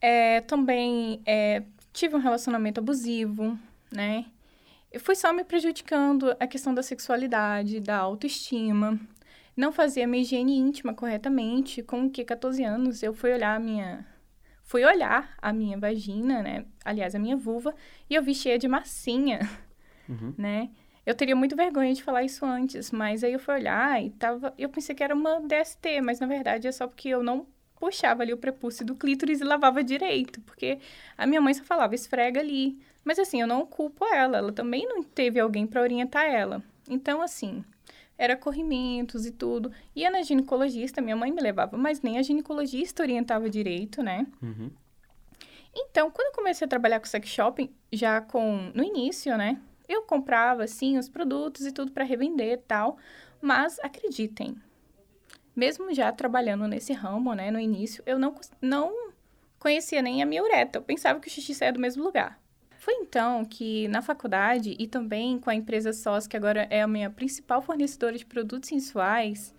E: É, também é, tive um relacionamento abusivo, né? Eu fui só me prejudicando a questão da sexualidade, da autoestima. Não fazia minha higiene íntima corretamente. Com que 14 anos eu fui olhar a minha fui olhar a minha vagina, né? Aliás, a minha vulva, e eu vi cheia de massinha,
B: Uhum.
E: né? Eu teria muito vergonha de falar isso antes, mas aí eu fui olhar e tava, eu pensei que era uma DST, mas na verdade é só porque eu não puxava ali o prepúcio do clítoris e lavava direito, porque a minha mãe só falava esfrega ali. Mas assim, eu não culpo ela, ela também não teve alguém para orientar ela. Então assim, era corrimentos e tudo. Ia na ginecologista, minha mãe me levava, mas nem a ginecologista orientava direito, né?
B: Uhum.
E: Então, quando eu comecei a trabalhar com sex shopping, já com no início, né? Eu comprava assim os produtos e tudo para revender e tal, mas acreditem, mesmo já trabalhando nesse ramo, né, no início, eu não não conhecia nem a minha ureta. Eu pensava que o xixi saía do mesmo lugar. Foi então que na faculdade e também com a empresa SOS, que agora é a minha principal fornecedora de produtos sensuais,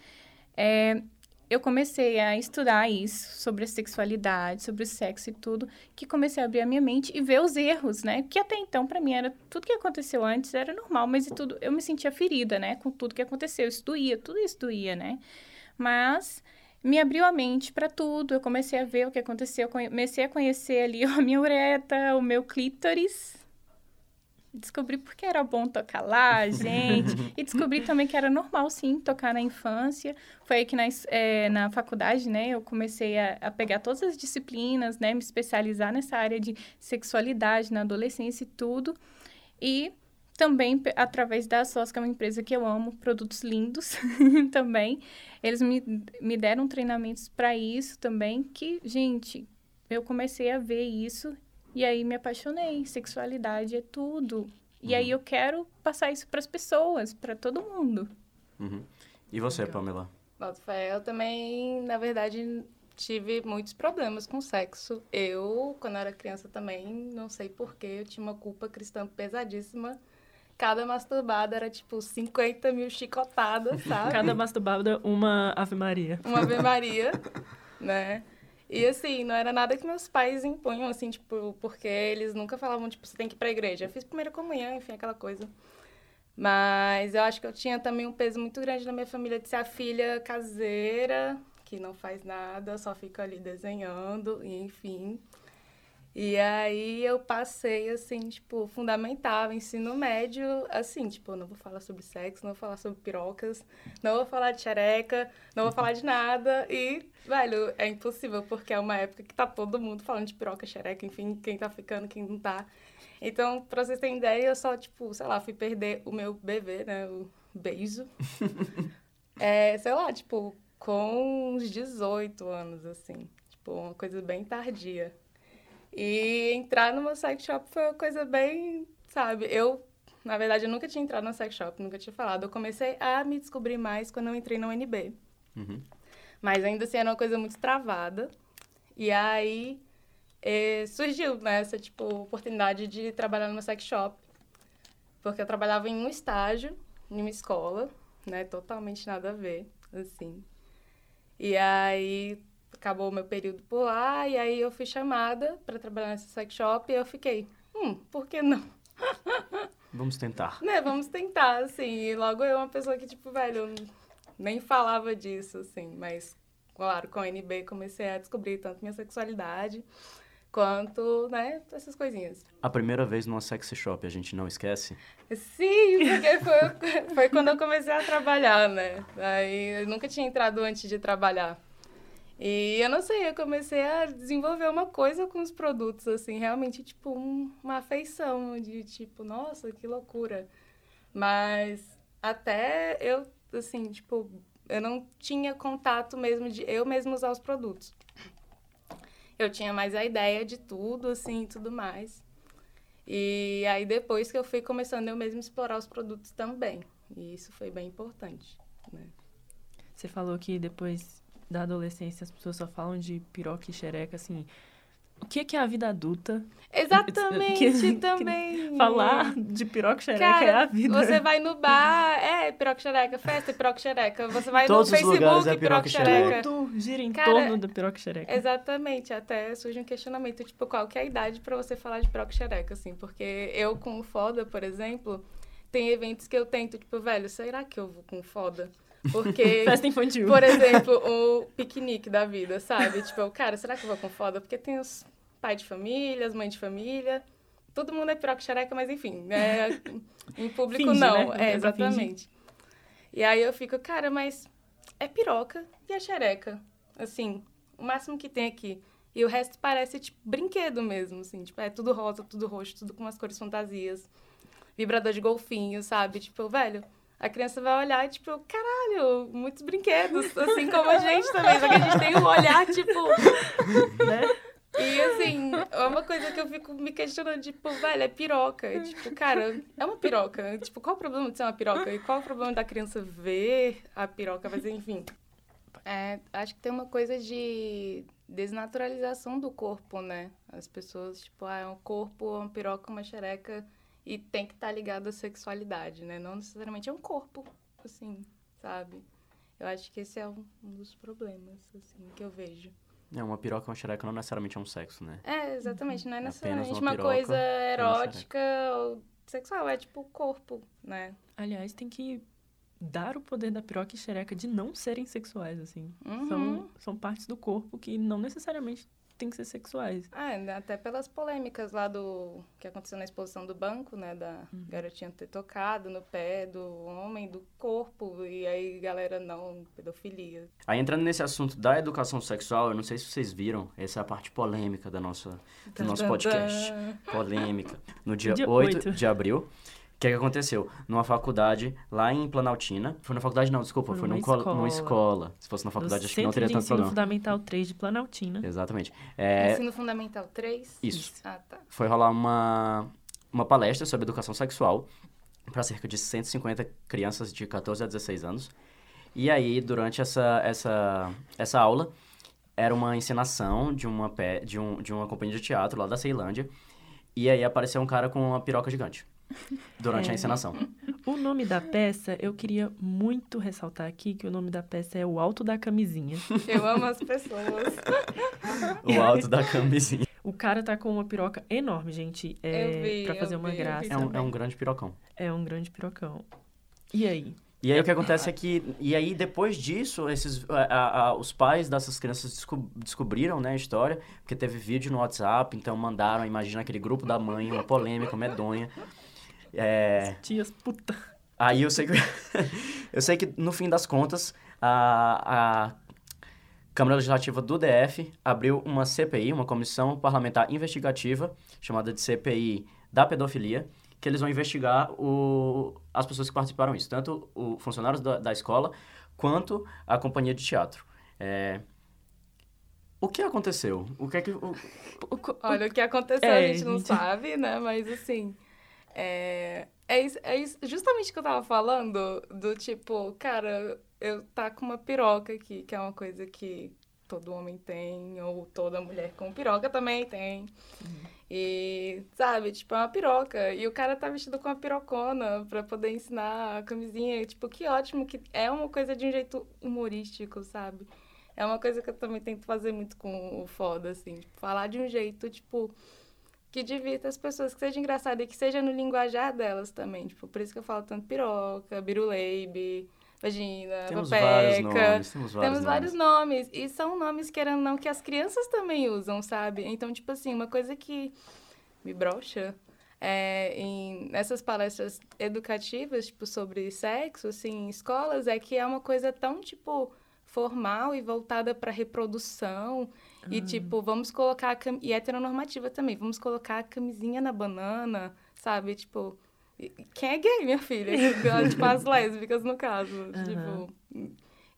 E: é, eu comecei a estudar isso, sobre a sexualidade, sobre o sexo e tudo, que comecei a abrir a minha mente e ver os erros, né? Que até então, para mim, era tudo que aconteceu antes era normal, mas e tudo, eu me sentia ferida, né? Com tudo que aconteceu, isso doía, tudo isso doía, né? Mas me abriu a mente para tudo, eu comecei a ver o que aconteceu, comecei a conhecer ali a minha ureta, o meu clítoris, descobri porque era bom tocar lá, gente. e descobri também que era normal, sim, tocar na infância. Foi aí que na, é, na faculdade, né, eu comecei a, a, pegar todas as disciplinas, né, me especializar nessa área de sexualidade na adolescência e tudo. E também através da SOS, que é uma empresa que eu amo, produtos lindos também. Eles me, me deram treinamentos para isso também, que, gente, eu comecei a ver isso e aí me apaixonei. Sexualidade é tudo. E uhum. aí eu quero passar isso para as pessoas, para todo mundo.
B: Uhum. E você, Legal. Pamela?
F: Eu também, na verdade, tive muitos problemas com sexo. Eu, quando era criança também, não sei porquê, eu tinha uma culpa cristã pesadíssima. Cada masturbada era tipo 50 mil chicotadas, sabe?
A: Cada masturbada, uma Ave Maria.
F: Uma Ave Maria, né? E assim, não era nada que meus pais impunham, assim, tipo, porque eles nunca falavam, tipo, você tem que ir pra igreja. Eu fiz primeira comunhão, enfim, aquela coisa. Mas eu acho que eu tinha também um peso muito grande na minha família de ser a filha caseira, que não faz nada, só fica ali desenhando, e enfim. E aí eu passei, assim, tipo, fundamental, ensino médio, assim, tipo, não vou falar sobre sexo, não vou falar sobre pirocas, não vou falar de xereca, não vou falar de nada. E, velho, é impossível, porque é uma época que tá todo mundo falando de piroca, xereca, enfim, quem tá ficando, quem não tá. Então, pra vocês terem ideia, eu só, tipo, sei lá, fui perder o meu bebê, né, o beijo. é, sei lá, tipo, com uns 18 anos, assim. Tipo, uma coisa bem tardia. E entrar numa sex shop foi uma coisa bem, sabe? Eu, na verdade, eu nunca tinha entrado numa sex shop, nunca tinha falado. Eu comecei a me descobrir mais quando eu entrei na UNB. Uhum. Mas ainda assim era uma coisa muito travada. E aí eh, surgiu né, essa tipo, oportunidade de trabalhar numa sex shop. Porque eu trabalhava em um estágio, em uma escola, né? Totalmente nada a ver, assim. E aí acabou o meu período por lá, e aí eu fui chamada para trabalhar nesse sex shop e eu fiquei, hum, por que não?
B: Vamos tentar.
F: Né, vamos tentar, assim. E logo eu, uma pessoa que, tipo, velho, nem falava disso, assim. Mas, claro, com a NB comecei a descobrir tanto minha sexualidade quanto, né, essas coisinhas.
B: A primeira vez numa sex shop, a gente não esquece?
F: Sim, porque foi, foi quando eu comecei a trabalhar, né? Aí eu nunca tinha entrado antes de trabalhar. E eu não sei, eu comecei a desenvolver uma coisa com os produtos, assim, realmente, tipo, um, uma afeição de, tipo, nossa, que loucura. Mas até eu, assim, tipo, eu não tinha contato mesmo de eu mesmo usar os produtos. Eu tinha mais a ideia de tudo, assim, tudo mais. E aí, depois que eu fui começando eu mesmo explorar os produtos também. E isso foi bem importante, né?
A: Você falou que depois da adolescência as pessoas só falam de piroca e xereca, assim. O que, que é a vida adulta?
F: Exatamente, que, também.
A: Que falar de piroca xereca Cara, é a vida.
F: Você vai no bar, é piroca xereca, festa piroca xereca. Você vai Todos no Facebook, é piroca e xereca.
A: Tudo gira em Cara, torno da piroca xereca.
F: Exatamente, até surge um questionamento, tipo, qual que é a idade para você falar de piroca e xereca, assim. Porque eu com o Foda, por exemplo, tem eventos que eu tento, tipo, velho, será que eu vou com Foda? Porque.
A: Festa infantil.
F: Por exemplo, o piquenique da vida, sabe? Tipo, cara, será que eu vou com foda? Porque tem os pai de família, as mães de família. Todo mundo é piroca xereca, mas enfim, né? em público Finge, não. Né? É, exatamente. E aí eu fico, cara, mas é piroca e a xereca. Assim, o máximo que tem aqui. E o resto parece, tipo, brinquedo mesmo, assim. Tipo, é tudo rosa, tudo roxo, tudo com umas cores fantasias. Vibrador de golfinho, sabe? Tipo, velho, a criança vai olhar, tipo, caralho, muitos brinquedos, assim como a gente também, só que a gente tem um olhar, tipo, né? E assim, é uma coisa que eu fico me questionando, tipo, velho, é piroca. Tipo, cara, é uma piroca. Tipo, qual o problema de ser uma piroca? E qual o problema da criança ver a piroca? Mas enfim. É, acho que tem uma coisa de desnaturalização do corpo, né? As pessoas, tipo, ah, é um corpo, uma piroca, uma xereca e tem que estar tá ligado à sexualidade, né? Não necessariamente é um corpo, assim, sabe? Eu acho que esse é um, um dos problemas, assim, que eu vejo.
B: É, uma piroca e uma xereca não necessariamente é um sexo, né?
F: É, exatamente. Não é
B: É apenas
F: necessariamente
B: uma
F: uma,
B: piroca
F: coisa
B: uma
F: erótica ou sexual, é tipo o corpo, né?
A: Aliás, tem que dar o poder da piroca e xereca de não serem sexuais, assim.
F: Uhum.
A: São, são partes do corpo que não necessariamente têm que ser sexuais.
F: Ah, né, até pelas polêmicas lá do que aconteceu na exposição do banco, né? Da garotinha ter tocado no pé do homem, do corpo, e aí galera não, pedofilia.
B: Aí entrando nesse assunto da educação sexual, eu não sei se vocês viram, essa é a parte polêmica da nossa, do nosso podcast. Polêmica. No dia,
A: Dia
B: 8,
A: 8.
B: de abril, o que, que aconteceu? Numa faculdade lá em Planaltina. Foi na faculdade, não, desculpa,
A: Foi
B: foi,
A: numa
B: num col-
A: escola.
B: numa escola. Se fosse na
A: Do
B: faculdade, acho que não teria
A: de
B: tanto
A: Ensino
B: problema.
A: Fundamental 3 de Planaltina.
B: Exatamente. É,
F: Ensino Fundamental 3?
B: isso.
F: Ah, tá.
B: Foi rolar uma, uma palestra sobre educação sexual para cerca de 150 crianças de 14 a 16 anos. E aí, durante essa, essa, essa aula, era uma encenação de uma, pe- de, um, de uma companhia de teatro lá da Ceilândia. E aí apareceu um cara com uma piroca gigante durante
A: É.
B: a encenação.
A: O nome da peça, eu queria muito ressaltar aqui que o nome da peça é O Alto da Camisinha.
F: Eu amo as pessoas.
B: O alto da camisinha.
A: O cara tá com uma piroca enorme, gente. É,
F: Eu vi,
A: pra fazer
F: eu
A: uma
F: vi,
A: graça.
B: É um, é um grande pirocão.
A: É um grande pirocão. E aí?
B: E aí o que acontece é que, e aí depois disso, esses, a- a- os pais dessas crianças desco- descobriram, né, a história, porque teve vídeo no WhatsApp, então mandaram, imagina aquele grupo da mãe, uma polêmica medonha. É,
A: Tias, puta.
B: aí eu sei que, eu sei que no fim das contas, a, a Câmara Legislativa do DF abriu uma CPI, uma comissão parlamentar investigativa, chamada de CPI da pedofilia, que eles vão investigar o, as pessoas que participaram disso, tanto os funcionários da, da escola quanto a companhia de teatro. É, o que aconteceu? O que é que o-
A: O
F: Olha, o que aconteceu
A: É,
F: a gente não
A: gente.
F: sabe, né? Mas assim. É, é, isso, é isso- justamente o que eu tava falando, do tipo, cara, eu tá com uma piroca aqui, que é uma coisa que todo homem tem, ou toda mulher com piroca também tem. E, sabe, tipo, é uma piroca. E o cara tá vestido com uma pirocona pra poder ensinar a camisinha. Tipo, que ótimo que é uma coisa de um jeito humorístico, sabe? É uma coisa que eu também tento fazer muito com o foda, assim. Tipo, falar de um jeito, tipo, que divirta as pessoas, que seja engraçado e que seja no linguajar delas também. Tipo, por isso que eu falo tanto piroca, biruleibe, vagina,
B: temos vários nomes, temos vários
F: Temos vários nomes. E são nomes, querendo ou não, que as crianças também usam, sabe? Então, tipo assim, uma coisa que me brocha é, em, nessas palestras educativas, tipo, sobre sexo, assim, em escolas, é que é uma coisa tão, tipo, formal e voltada para reprodução. E, tipo, vamos colocar... A cam... E heteronormativa também. Vamos colocar a camisinha na banana, sabe? Tipo... Quem é gay, minha filha? tipo, as lésbicas, no caso. Tipo...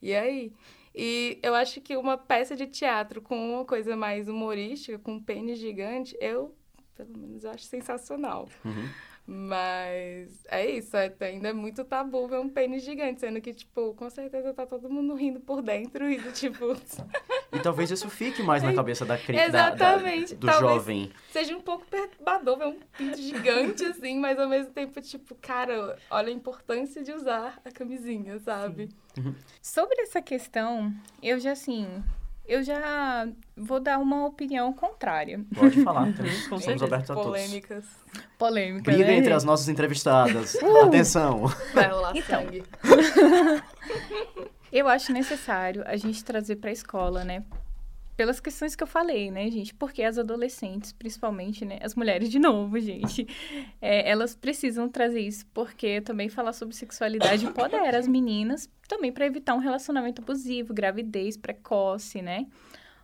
F: E aí? E eu acho que uma peça de teatro com uma coisa mais humorística, com um pênis gigante, eu, pelo menos, eu acho sensacional.
B: Uhum.
F: Mas é isso, é- ainda é muito tabu ver um pênis gigante, sendo que, tipo, com certeza tá todo mundo rindo por dentro e, tipo,
B: E talvez isso fique mais na cabeça da criança,
F: Exatamente,
B: do
F: talvez-
B: jovem.
F: seja um pouco perturbador ver um pinto gigante, assim, mas ao mesmo tempo, tipo, cara, olha a importância de usar a camisinha, sabe?
E: Sobre essa questão, eu já, assim, eu já vou dar uma opinião contrária.
B: Pode falar, temos,
A: Com
B: somos
A: certeza.
B: abertos a todos.
F: Polêmicas.
E: Polêmica,
B: Briga
E: né?
B: entre as nossas entrevistadas. Atenção.
F: Vai rolar
E: Então.
F: sangue.
E: Eu acho necessário a gente trazer para a escola, né? Pelas questões que eu falei, né, gente? Porque as adolescentes, principalmente, né? As mulheres, de novo, gente. é, elas precisam trazer isso, porque também falar sobre sexualidade empodera as meninas, também para evitar um relacionamento abusivo, gravidez precoce, né?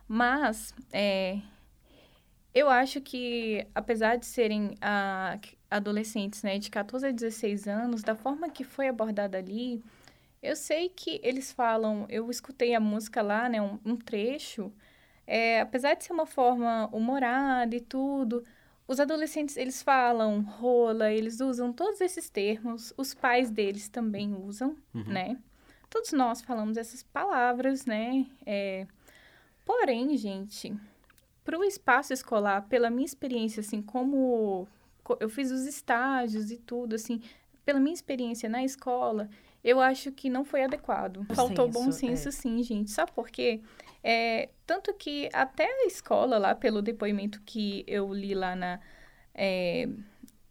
E: Mas, é, eu acho que, apesar de serem ah, adolescentes, né, de 14 a 16 anos, da forma que foi abordada ali, eu sei que eles falam, eu escutei a música lá, né, um, um trecho, é, apesar de ser uma forma humorada e tudo, os adolescentes, eles falam rola, eles usam todos esses termos, os pais deles também usam,
B: Uhum.
E: né? Todos nós falamos essas palavras, né? É, porém, gente, para o espaço escolar, pela minha experiência, assim, como co- eu fiz os estágios e tudo, assim, pela minha experiência na escola, eu acho que não foi adequado. Faltou bom
A: senso,
E: senso,
A: é.
E: sim, gente. Sabe por quê? É, tanto que até a escola, lá, pelo depoimento que eu li lá na, é,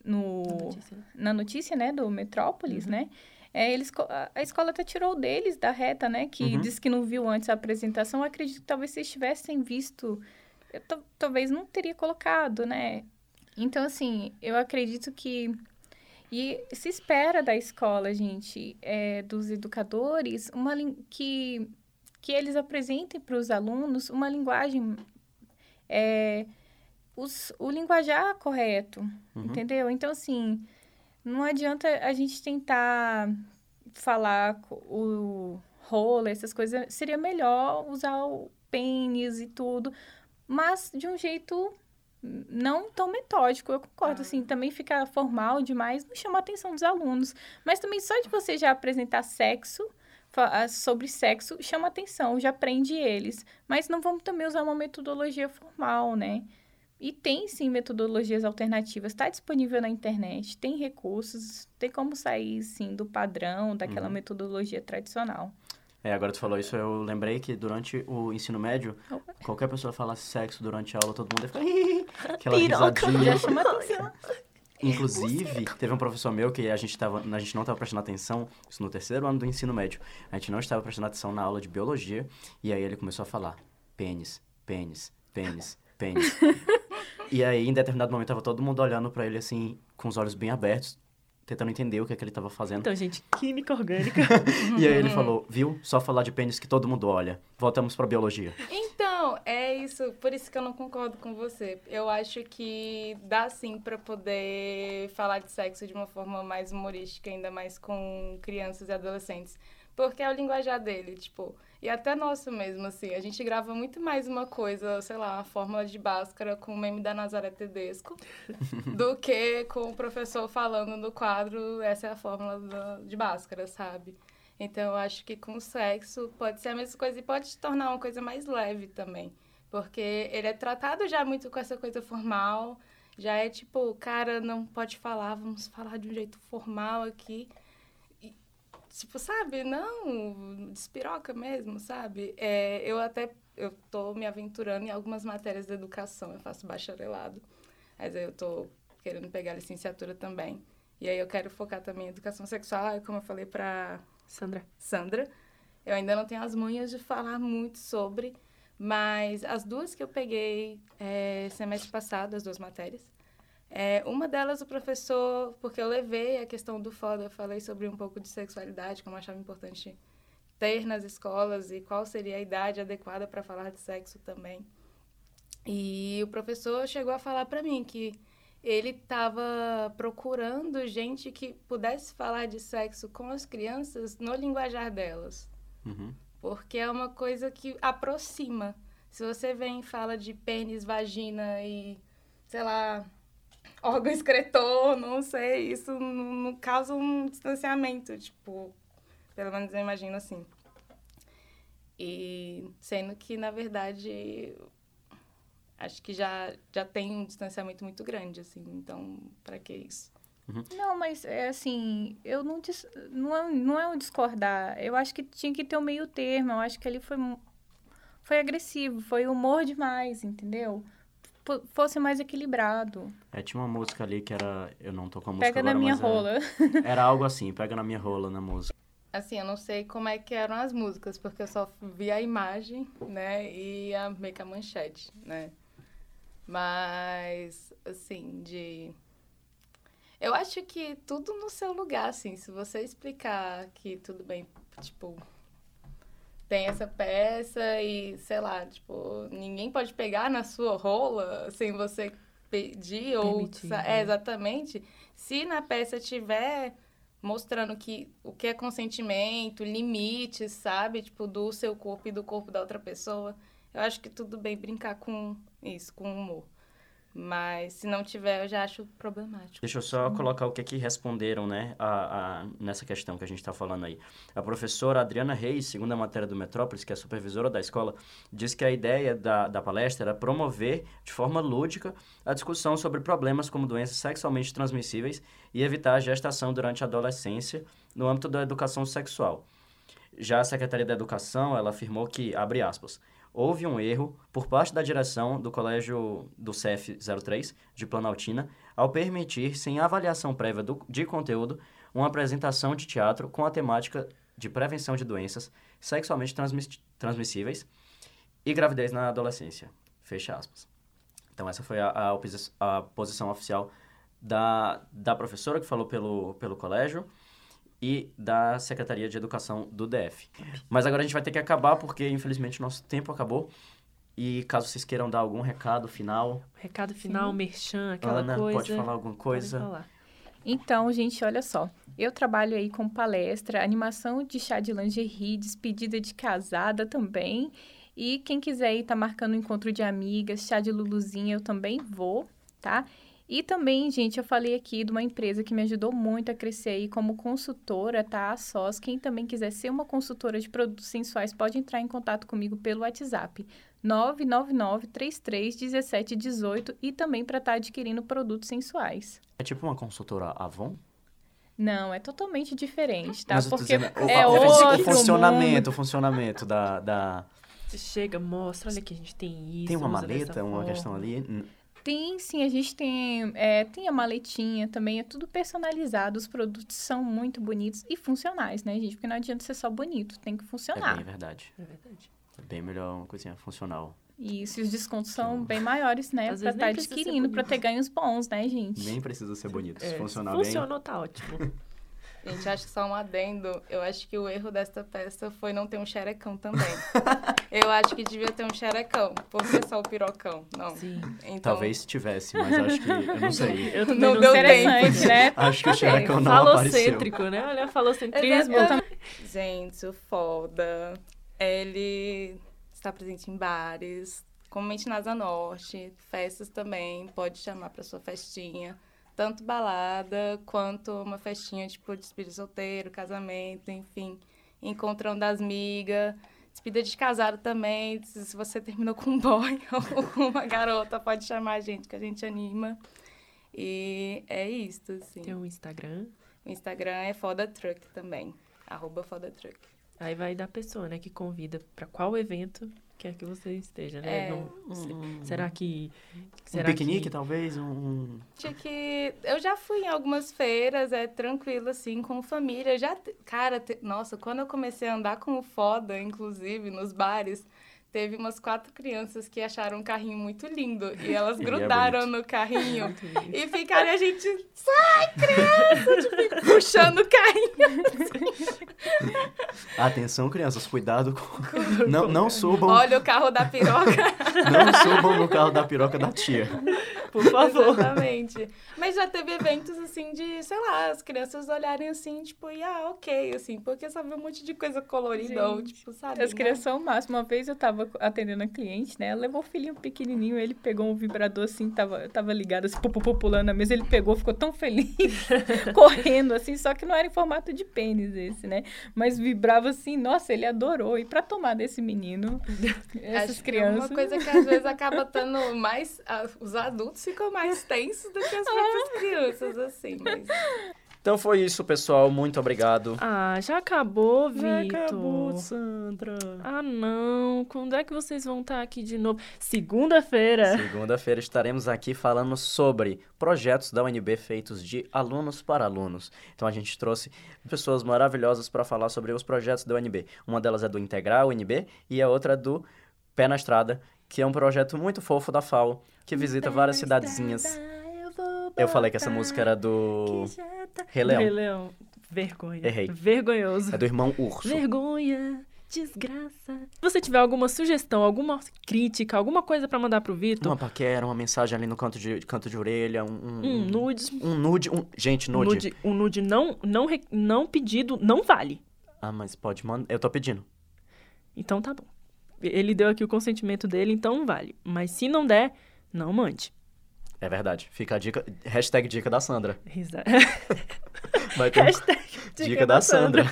E: no,
A: Notícia.
E: na notícia, né, do Metrópolis, né? É, eles, a escola até tirou deles da reta, né? Que
B: Uhum.
E: disse que não viu antes a apresentação. Eu acredito que talvez se eles tivessem visto, eu ta- talvez não teria colocado, né? Então, assim, eu acredito que... E se espera da escola, gente, é, dos educadores, uma que, que eles apresentem para os alunos uma linguagem... É, os, o linguajar correto,
B: Uhum.
E: entendeu? Então, assim, não adianta a gente tentar falar o rola, essas coisas. Seria melhor usar o pênis e tudo, mas de um jeito não tão metódico. Eu concordo, assim, também fica formal demais, não chama a atenção dos alunos. Mas também só de você já apresentar sexo, ah, sobre sexo, chama atenção, já prende eles. Mas não vamos também usar uma metodologia formal, né? E tem sim metodologias alternativas, está disponível na internet, tem recursos, tem como sair sim do padrão, daquela
B: Uhum.
E: metodologia tradicional.
B: É, agora tu falou isso, eu lembrei que durante o ensino médio, qualquer pessoa falasse sexo durante a aula, todo mundo ia ficar... Aquela
A: Piroca.
B: risadinha.
E: Já chama atenção.
B: Inclusive, teve um professor meu que a gente, tava, a gente não estava prestando atenção, isso no terceiro ano do ensino médio, a gente não estava prestando atenção na aula de biologia, e aí ele começou a falar pênis, pênis, pênis, pênis. e aí, em determinado momento, tava todo mundo olhando pra ele assim, com os olhos bem abertos, tentando entender o que é que ele tava fazendo.
A: Então, gente, química orgânica.
B: E aí ele falou, viu? Só falar de pênis que todo mundo olha. Voltamos pra biologia.
F: Então, é isso. Por isso que eu não concordo com você. Eu acho que dá sim pra poder falar de sexo de uma forma mais humorística, ainda mais com crianças e adolescentes. Porque é o linguajar dele, tipo. E até nosso mesmo, assim. A gente grava muito mais uma coisa, sei lá, uma fórmula de Bhaskara com o meme da Nazaré Tedesco, do que com o professor falando no quadro, essa é a fórmula do- de Bhaskara, sabe? Então, eu acho que com o sexo pode ser a mesma coisa e pode se tornar uma coisa mais leve também. Porque ele é tratado já muito com essa coisa formal. Já é tipo, cara, não pode falar, vamos falar de um jeito formal aqui. Tipo, sabe? Não, despiroca mesmo, sabe? É, eu até, eu tô me aventurando em algumas matérias de educação. Eu faço bacharelado. Mas aí eu tô querendo pegar licenciatura também. E aí eu quero focar também em educação sexual, como eu falei pra
A: Sandra.
F: Sandra. Eu ainda não tenho as manhas de falar muito sobre, mas as duas que eu peguei é, semestre passado, as duas matérias, é, uma delas o professor, porque eu levei a questão do foda, eu falei sobre um pouco de sexualidade, como eu achava importante ter nas escolas e qual seria a idade adequada para falar de sexo também. E o professor chegou a falar para mim que ele estava procurando gente que pudesse falar de sexo com as crianças no linguajar delas.
B: Uhum.
F: Porque é uma coisa que aproxima. Se você vem e fala de pênis, vagina e, sei lá, órgão excretor, não sei, isso não, não causa um distanciamento, tipo, pelo menos eu imagino assim. E sendo que, na verdade, acho que já, já tem um distanciamento muito grande, assim, então, pra que isso?
E: Não, mas é assim, eu não, dis- não, é, não é um discordar. Eu acho que tinha que ter um meio termo. Eu acho que ali foi, foi agressivo, foi humor demais, entendeu? Fosse mais equilibrado.
B: É, tinha uma música ali que era. Eu não tô com a música
E: Pega
B: agora,
E: na minha
B: mas é-
E: rola.
B: Era algo assim, pega na minha rola na música.
F: Assim, eu não sei como é que eram as músicas, porque eu só vi a imagem, né, e a, meio que a manchete, né. Mas, assim, de... Eu acho que tudo no seu lugar, assim, se você explicar que tudo bem, tipo, tem essa peça e, sei lá, tipo, ninguém pode pegar na sua rola sem você pedir ou...
A: Né?
F: É, exatamente. Se na peça tiver mostrando que o que é consentimento, limites, sabe? Tipo, do seu corpo e do corpo da outra pessoa. Eu acho que tudo bem brincar com isso, com humor. Mas se não tiver, eu já acho problemático.
B: Deixa eu só colocar o que é que responderam, né, a, a- nessa questão que a gente está falando aí. A professora Adriana Reis, segunda matéria do Metrópolis, que é a supervisora da escola, diz que a ideia da, da palestra era promover, de forma lúdica, a discussão sobre problemas como doenças sexualmente transmissíveis e evitar a gestação durante a adolescência no âmbito da educação sexual. Já a Secretaria da Educação, ela afirmou que, abre aspas, houve um erro por parte da direção do Colégio do CEF 03 de Planaltina ao permitir, sem avaliação prévia do- de conteúdo, uma apresentação de teatro com a temática de prevenção de doenças sexualmente transmis- transmissíveis e gravidez na adolescência. Fecha aspas. Então, essa foi a, a a posição oficial da, da professora que falou pelo, pelo colégio e da Secretaria de Educação do DF. Mas agora a gente vai ter que acabar porque, infelizmente, nosso tempo acabou. E caso vocês queiram dar algum recado final,
A: Recado final, merchan, aquela
B: Ana,
A: coisa.
B: pode falar alguma coisa?
A: falar.
E: Então, gente, olha só. Eu trabalho aí com palestra, animação de chá de lingerie, despedida de casada também. E quem quiser aí tá marcando um encontro de amigas, chá de luluzinha, eu também vou, tá? E também, gente, eu falei aqui de uma empresa que me ajudou muito a crescer aí como consultora, tá? A SOS. Quem também quiser ser uma consultora de produtos sensuais, pode entrar em contato comigo pelo WhatsApp 999-33-1718 e também para estar adquirindo produtos sensuais.
B: É tipo uma consultora Avon?
E: Não, é totalmente diferente, tá?
B: Mas
E: Porque
B: dizendo, o-
E: é
B: o,
E: outro
B: o funcionamento,
E: mundo.
B: o funcionamento da... da...
A: Você chega, mostra, olha que a gente tem isso.
B: Tem uma maleta, uma questão ali?
E: Tem, sim, a gente tem, é, tem a maletinha também, é tudo personalizado, os produtos são muito bonitos e funcionais, né, gente? Porque não adianta ser só bonito, tem que
B: É
E: funcionar.
B: bem verdade.
A: É verdade.
B: É bem melhor uma coisinha funcional.
E: E se os descontos são bem maiores, né,
A: Às
E: pra estar
A: ser
E: adquirindo, pra
A: bonito.
E: ter ganhos bons, né, gente?
B: Nem precisa ser bonito. Se
A: É,
B: funcionar bem...
A: Funcionou, tá ótimo.
F: Gente, acho que só um adendo. Eu acho que o erro desta peça foi não ter um xerecão também. eu acho que devia ter um xerecão. Por que só o pirocão? Não.
A: Sim.
F: Então,
B: Talvez tivesse, mas acho que... Eu não sei.
A: Eu também
F: Não
A: não,
F: deu
A: sei.
E: Interessante, né?
B: Acho que o xerecão não apareceu.
A: Falocêntrico, né? Olha, falocentrismo.
F: Gente, o foda. Ele está presente em bares, comumente na Asa Norte, festas também, pode chamar para sua festinha. Tanto balada quanto uma festinha tipo despedida de solteiro, casamento, enfim. Encontrão das migas. Despedida de casado também. Se você terminou com um boy ou com uma garota, pode chamar a gente, que a gente anima. E é isso, assim.
A: Tem um Instagram.
F: O Instagram é Foda Truck também. Arroba Foda Truck.
A: Aí vai da pessoa, né, que convida pra qual evento quer que você esteja, né?
F: É.
A: Não-
B: Um,
A: será que.
B: um
A: Será
B: piquenique,
A: que...
B: talvez? Um...
F: Tinha que. Eu já fui em algumas feiras, é tranquilo, assim, com família. Já. Cara, te- nossa, quando eu comecei a andar com o foda, inclusive, nos bares, teve umas quatro crianças que acharam um carrinho muito lindo. E elas
B: Ele é
F: grudaram
B: bonito.
F: no carrinho. E ficaram a gente, sai, criança! Tipo, puxando o carrinho.
B: Atenção, crianças, cuidado com... não, não subam,
F: Olha o carro da piroca.
B: não subam no carro da piroca da tia.
A: Por favor.
F: Exatamente. Mas já teve eventos, assim, de, sei lá, as crianças olharem assim, tipo, e ah, ok, assim, porque vê um monte de coisa colorida, ou, tipo, sabe?
E: As
F: né?
E: crianças são o máximo. Uma vez eu tava atendendo a cliente, né? Ela levou o filhinho pequenininho, ele pegou um vibrador assim, tava, tava ligado assim, pu- pu- pu- pulando na mesa, ele pegou, ficou tão feliz, correndo assim, só que não era em formato de pênis esse, né? Mas vibrava assim, nossa, ele adorou. E pra tomar desse menino, essas
F: Acho que
E: crianças...
F: É uma coisa que às vezes acaba estando mais. os adultos ficam mais tensos do que as próprias crianças, assim. Mas
B: Então foi isso, pessoal. Muito obrigado.
A: Ah, já acabou, Vitor.
B: Acabou, Sandra.
A: Ah, não. Quando é que vocês vão estar aqui de novo? Segunda-feira.
B: Segunda-feira estaremos aqui falando sobre projetos da UNB feitos de alunos para alunos. Então a gente trouxe pessoas maravilhosas para falar sobre os projetos da UNB. Uma delas é do Integrar UNB e a outra é do Pé na Estrada, que é um projeto muito fofo da FAO, que visita várias cidadezinhas. Eu falei que essa música era do Rei Leão.
A: Rei Leão. Vergonha.
B: Errei.
A: Vergonhoso.
B: É do irmão Urso.
A: Vergonha. Desgraça. Se você tiver alguma sugestão, alguma crítica, alguma coisa pra mandar pro Vitor,
B: Uma paquera, uma mensagem ali no canto de, canto de orelha, um... Um,
A: um nude.
B: um nude, um... Gente,
A: Um
B: nude.
A: nude, um nude não, não, re- não pedido não vale.
B: Ah, mas pode mandar. Eu tô pedindo.
A: Então tá bom. Ele deu aqui o consentimento dele, então vale. Mas se não der, não mande.
B: É verdade. Fica a dica. Hashtag dica da Sandra.
A: Risa...
B: Vai ter
A: Hashtag
B: dica, da Sandra.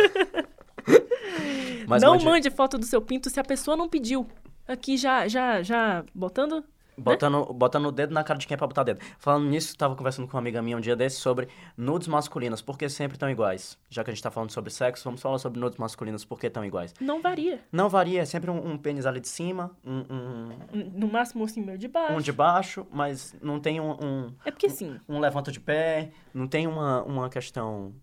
B: Mas
A: não
B: mande-
A: mande foto do seu pinto se a pessoa não pediu. Aqui já, já, já botando.
B: Botando, botando o dedo na cara de quem é pra botar dedo. Falando nisso, tava conversando com uma amiga minha um dia desse sobre nudes masculinos, por que sempre tão iguais? Já que a gente tá falando sobre sexo, vamos falar sobre nudes masculinos, por que tão iguais?
A: Não varia.
B: Não varia, é sempre um, um pênis ali de cima, um, um,
A: No máximo assim, meu de baixo.
B: um de baixo, mas não tem um, um,
A: É porque assim,
B: um levanta de pé, não tem uma, uma questão...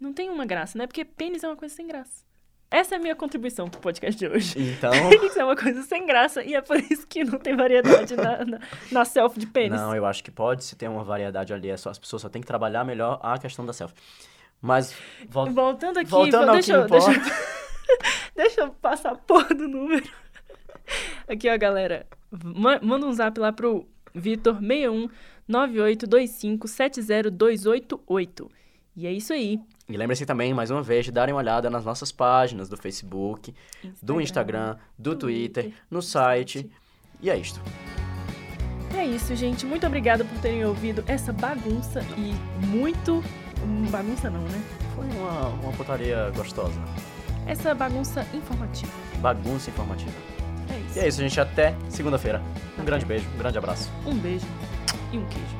A: não tem uma graça, né? Porque pênis é uma coisa sem graça. Essa é a minha contribuição pro podcast de hoje.
B: Então...
A: Pênis é uma coisa sem graça e é por isso que não tem variedade na, na, na selfie de pênis.
B: Não, eu acho que pode se ter uma variedade ali, é só, as pessoas só têm que trabalhar melhor a questão da selfie. Mas, vol-
A: Voltando aqui,
B: Voltando
A: vou-
B: ao
A: deixa, deixa, eu- deixa eu passar a porra do número. Aqui, ó, galera. Ma- manda um zap lá pro Vitor 61 9825 70288. E é isso aí.
B: E lembre-se também, mais uma vez, de darem uma olhada nas nossas páginas do Facebook, do Instagram, do Twitter,
A: Twitter,
B: no site. E é isto.
A: É isso, gente. Muito obrigada por terem ouvido essa bagunça e muito. hum, Bagunça não, né?
B: Foi uma, uma putaria gostosa.
A: Essa bagunça informativa.
B: Bagunça informativa.
A: É isso.
B: E é isso, gente. Até segunda-feira. Um grande beijo, um grande abraço.
A: Um beijo e um queijo.